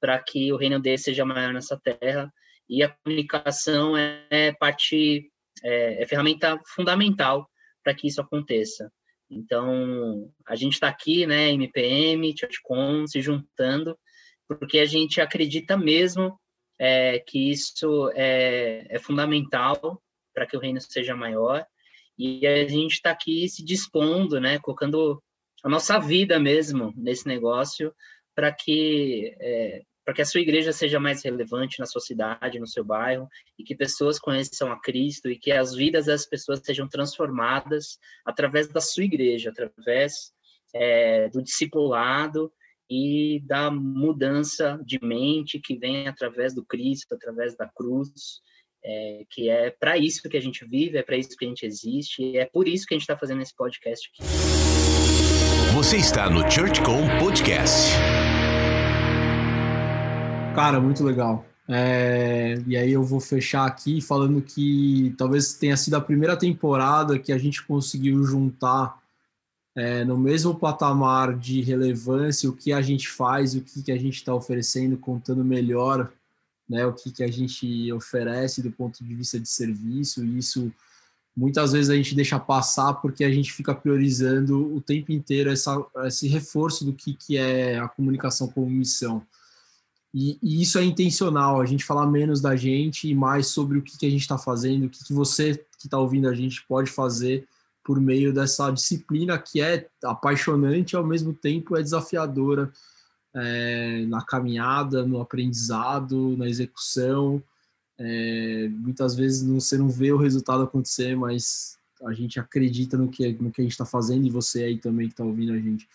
para que o reino dele seja maior nessa terra. E a comunicação é, é parte, é, é ferramenta fundamental para que isso aconteça. Então, a gente está aqui, né, MPM, ChurchCon, se juntando, porque a gente acredita mesmo é, que isso é, é fundamental para que o reino seja maior. E a gente está aqui se dispondo, né, colocando a nossa vida mesmo nesse negócio para que é, para que a sua igreja seja mais relevante na sua cidade, no seu bairro, e que pessoas conheçam a Cristo e que as vidas das pessoas sejam transformadas através da sua igreja, através é, do discipulado e da mudança de mente que vem através do Cristo, através da cruz. é, que é para isso que a gente vive, é para isso que a gente existe, e é por isso que a gente está fazendo esse podcast aqui. Você está no ChurchCom Podcast. Cara, muito legal. É, e aí eu vou fechar aqui falando que talvez tenha sido a primeira temporada que a gente conseguiu juntar é, no mesmo patamar de relevância o que a gente faz, o que, que a gente está oferecendo, contando melhor né, o que, que a gente oferece do ponto de vista de serviço, e isso muitas vezes a gente deixa passar porque a gente fica priorizando o tempo inteiro essa, esse reforço do que, que é a comunicação como missão. E, e, isso é intencional, a gente falar menos da gente e mais sobre o que, que a gente está fazendo, o que, que você que está ouvindo a gente pode fazer por meio dessa disciplina que é apaixonante e ao mesmo tempo é desafiadora é, na caminhada, no aprendizado, na execução. É, muitas vezes você não vê o resultado acontecer, mas a gente acredita no que, no que a gente está fazendo e você aí também que está ouvindo a gente.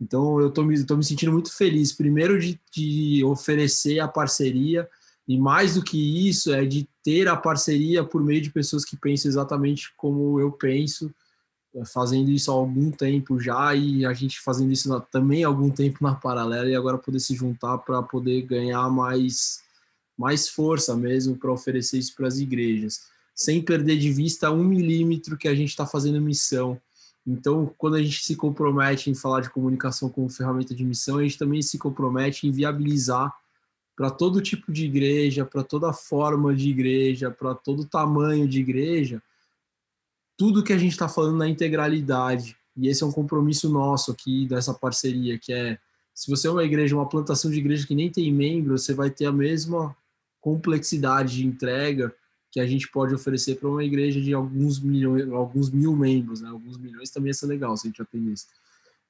Então, eu estou me, tô me sentindo muito feliz, primeiro, de, de oferecer a parceria, e mais do que isso, é de ter a parceria por meio de pessoas que pensam exatamente como eu penso, fazendo isso há algum tempo já, e a gente fazendo isso também há algum tempo na paralela, e agora poder se juntar para poder ganhar mais, mais força mesmo para oferecer isso para as igrejas, sem perder de vista um milímetro que a gente está fazendo missão então, quando a gente se compromete em falar de comunicação como ferramenta de missão, a gente também se compromete em viabilizar para todo tipo de igreja, para toda forma de igreja, para todo tamanho de igreja, tudo que a gente está falando na integralidade. E esse é um compromisso nosso aqui dessa parceria, que é se você é uma igreja, uma plantação de igreja que nem tem membro, você vai ter a mesma complexidade de entrega que a gente pode oferecer para uma igreja de alguns milhões, alguns mil membros, né? Alguns milhões também ia ser legal se a gente atender isso.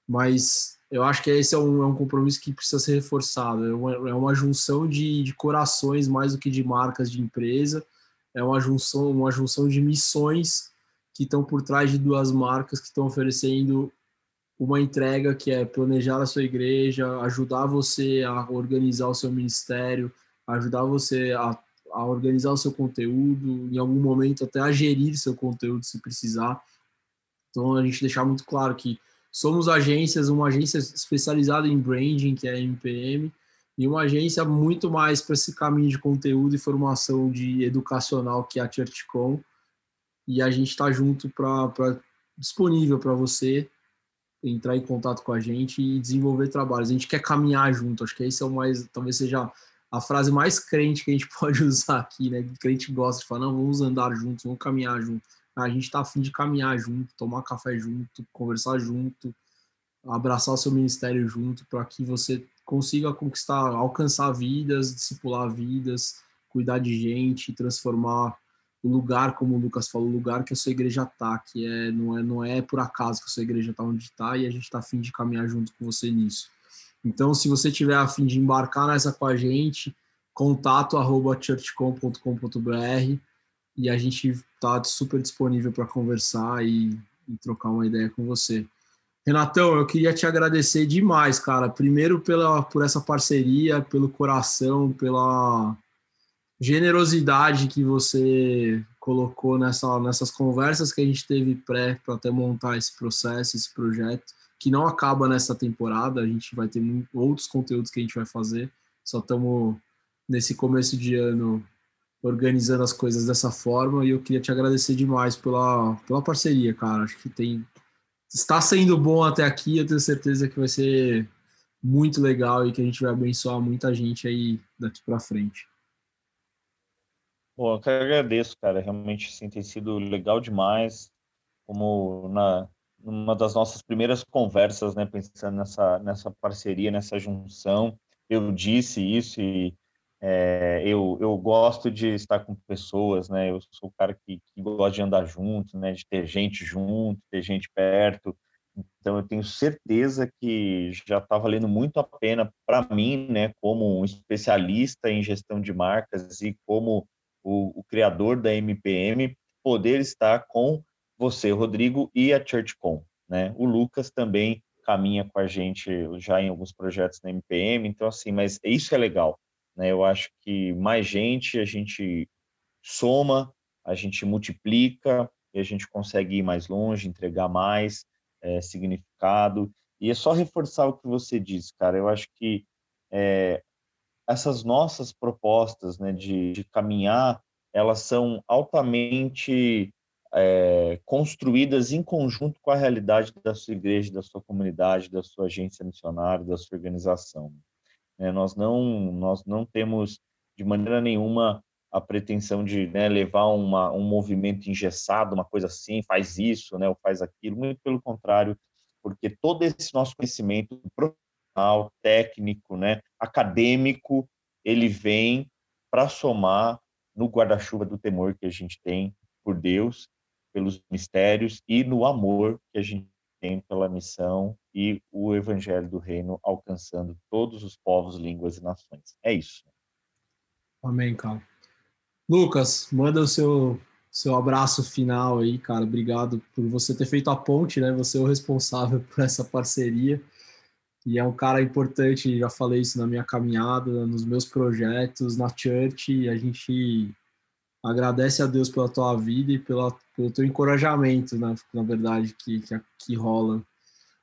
Mas eu acho que esse é um, é um compromisso que precisa ser reforçado. É uma, é uma junção de, de corações mais do que de marcas de empresa. É uma junção, uma junção de missões que estão por trás de duas marcas que estão oferecendo uma entrega que é planejar a sua igreja, ajudar você a organizar o seu ministério, ajudar você a a organizar o seu conteúdo, em algum momento até a gerir seu conteúdo se precisar. Então a gente deixar muito claro que somos agências, uma agência especializada em branding, que é a MPM, e uma agência muito mais para esse caminho de conteúdo e formação de educacional que é a ChurchCom. E a gente está junto para disponível para você entrar em contato com a gente e desenvolver trabalhos. A gente quer caminhar junto, acho que esse é o mais, talvez seja a frase mais crente que a gente pode usar aqui, né? Que crente gosta de falar, não, vamos andar juntos, vamos caminhar juntos. A gente está afim de caminhar junto, tomar café junto, conversar junto, abraçar o seu ministério junto, para que você consiga conquistar, alcançar vidas, discipular vidas, cuidar de gente, transformar o lugar, como o Lucas falou, o lugar que a sua igreja está, que é não é não é por acaso que a sua igreja está onde está e a gente está afim de caminhar junto com você nisso. Então, se você tiver a fim de embarcar nessa com a gente, contato arroba churchcom.com.br e a gente está super disponível para conversar e, e, trocar uma ideia com você. Renatão, eu queria te agradecer demais, cara. Primeiro pela, por essa parceria, pelo coração, pela generosidade que você colocou nessa, nessas conversas que a gente teve pré para até montar esse processo, esse projeto que não acaba nessa temporada. A gente vai ter outros conteúdos que a gente vai fazer. Só estamos nesse começo de ano organizando as coisas dessa forma e eu queria te agradecer demais pela, pela parceria, cara. Acho que tem está sendo bom até aqui, eu tenho certeza que vai ser muito legal e que a gente vai abençoar muita gente aí daqui para frente. Bom, eu que agradeço, cara. Realmente sim, tem sido legal demais. Como na, numa das nossas primeiras conversas, né, pensando nessa, nessa parceria, nessa junção, eu disse isso e é, eu, eu gosto de estar com pessoas, né, eu sou o cara que, que gosta de andar junto, né, de ter gente junto, ter gente perto, então eu tenho certeza que já está valendo muito a pena para mim, né, como um especialista em gestão de marcas e como o, o criador da MPM, poder estar com você, Rodrigo, e a ChurchCom. Né? O Lucas também caminha com a gente já em alguns projetos na MPM, então assim, mas isso é legal, né? Eu acho que mais gente, a gente soma, a gente multiplica e a gente consegue ir mais longe, entregar mais é, significado. E é só reforçar o que você disse, cara. Eu acho que é, essas nossas propostas né, de, de caminhar, elas são altamente é, construídas em conjunto com a realidade da sua igreja, da sua comunidade, da sua agência missionária, da sua organização. É, nós não nós não temos de maneira nenhuma a pretensão de né, levar uma, um movimento engessado, uma coisa assim, faz isso, né, ou faz aquilo, muito pelo contrário, porque todo esse nosso conhecimento profissional, técnico, né, acadêmico, ele vem para somar no guarda-chuva do temor que a gente tem por Deus, pelos mistérios e no amor que a gente tem pela missão e o evangelho do reino alcançando todos os povos, línguas e nações. É isso. Amém, cara. Lucas, manda o seu seu abraço final aí, cara. Obrigado por você ter feito a ponte, né? Você é o responsável por essa parceria. E é um cara importante, já falei isso na minha caminhada, nos meus projetos, na church. A gente agradece a Deus pela tua vida e pela, pelo teu encorajamento, né? na verdade, que, que, que rola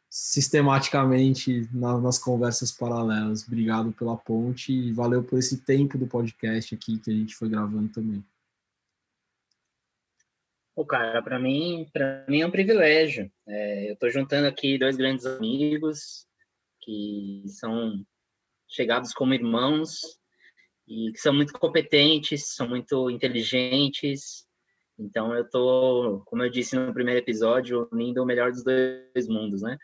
sistematicamente na, nas conversas paralelas. Obrigado pela ponte e valeu por esse tempo do podcast aqui que a gente foi gravando também. O cara, para mim, para mim é um privilégio. É, eu estou juntando aqui dois grandes amigos que são chegados como irmãos e que são muito competentes, são muito inteligentes. Então eu tô, como eu disse no primeiro episódio, unindo o melhor dos dois mundos, né?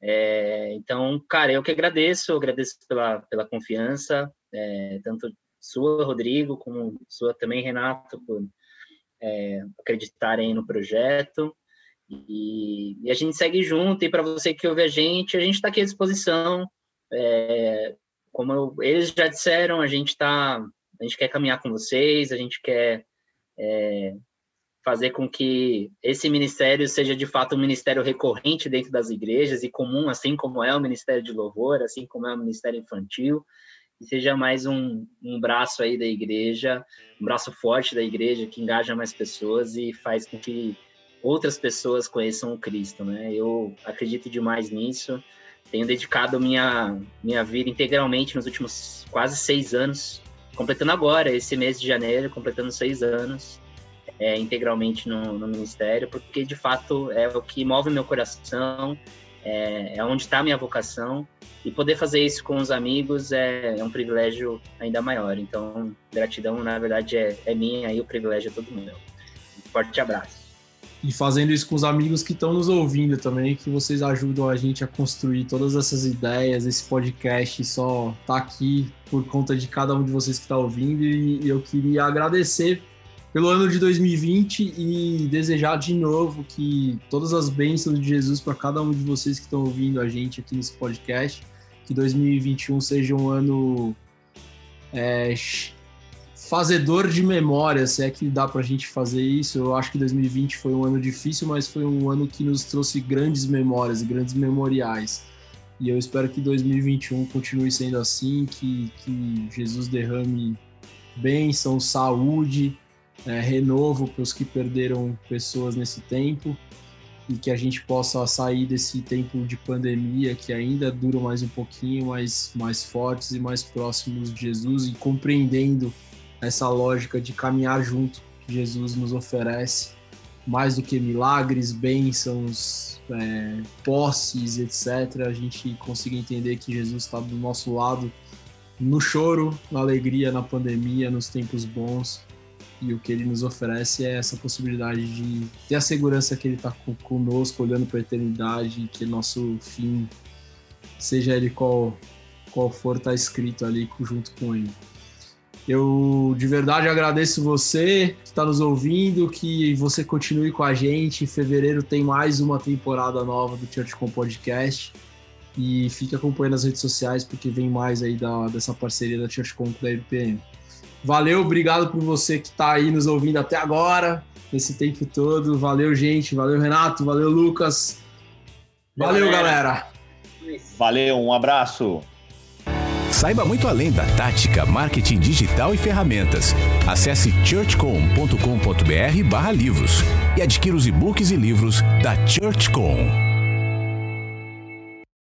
É, então, cara, eu que agradeço, agradeço pela, pela confiança, é, tanto sua, Rodrigo, como sua também, Renato, por é, acreditarem no projeto. E, e, a gente segue junto. E para você que ouve a gente, a gente está aqui à disposição. É, como eu, eles já disseram, a gente tá, a gente quer caminhar com vocês, a gente quer é, fazer com que esse ministério seja de fato um ministério recorrente dentro das igrejas e comum, assim como é o ministério de louvor, assim como é o ministério infantil, e seja mais um, um braço aí da igreja, um braço forte da igreja que engaja mais pessoas e faz com que outras pessoas conheçam o Cristo, né? Eu acredito demais nisso. Tenho dedicado minha minha vida integralmente nos últimos quase seis anos, completando agora esse mês de janeiro, completando seis anos é, integralmente no, no, ministério, porque de fato é o que move meu coração, é, é onde está minha vocação, e poder fazer isso com os amigos é, é, um privilégio ainda maior. Então, gratidão, na verdade, é, é minha e o privilégio é todo meu. Um forte abraço. E fazendo isso com os amigos que estão nos ouvindo também, que vocês ajudam a gente a construir todas essas ideias, esse podcast só tá aqui por conta de cada um de vocês que está ouvindo. E eu queria agradecer pelo ano de 2020 e desejar de novo que todas as bênçãos de Jesus para cada um de vocês que estão ouvindo a gente aqui nesse podcast, que 2021 seja um ano é, fazedor de memória, se é que dá para a gente fazer isso. Eu acho que 2020 foi um ano difícil, mas foi um ano que nos trouxe grandes memórias grandes memoriais. E eu espero que 2021 continue sendo assim, que, que Jesus derrame bênção, saúde, é, renovo para os que perderam pessoas nesse tempo e que a gente possa sair desse tempo de pandemia que ainda dura mais um pouquinho, mais, mais fortes e mais próximos de Jesus e compreendendo essa lógica de caminhar junto que Jesus nos oferece, mais do que milagres, bênçãos, é, posses, etc. A gente consiga entender que Jesus está do nosso lado no choro, na alegria, na pandemia, nos tempos bons e o que ele nos oferece é essa possibilidade de ter a segurança que ele está conosco, olhando para a eternidade, que nosso fim, seja ele qual, qual for, está escrito ali junto com ele. Eu de verdade agradeço você que está nos ouvindo, que você continue com a gente. Em fevereiro tem mais uma temporada nova do Church com Podcast. E fique acompanhando as redes sociais, porque vem mais aí da, dessa parceria da Church com da RPM. Valeu, obrigado por você que está aí nos ouvindo até agora, nesse tempo todo. Valeu, gente. Valeu, Renato. Valeu, Lucas. Valeu, galera. Valeu, um abraço. Saiba muito além da tática, marketing digital e ferramentas. Acesse churchcom.com.br/livros e adquira os e-books e livros da ChurchCom.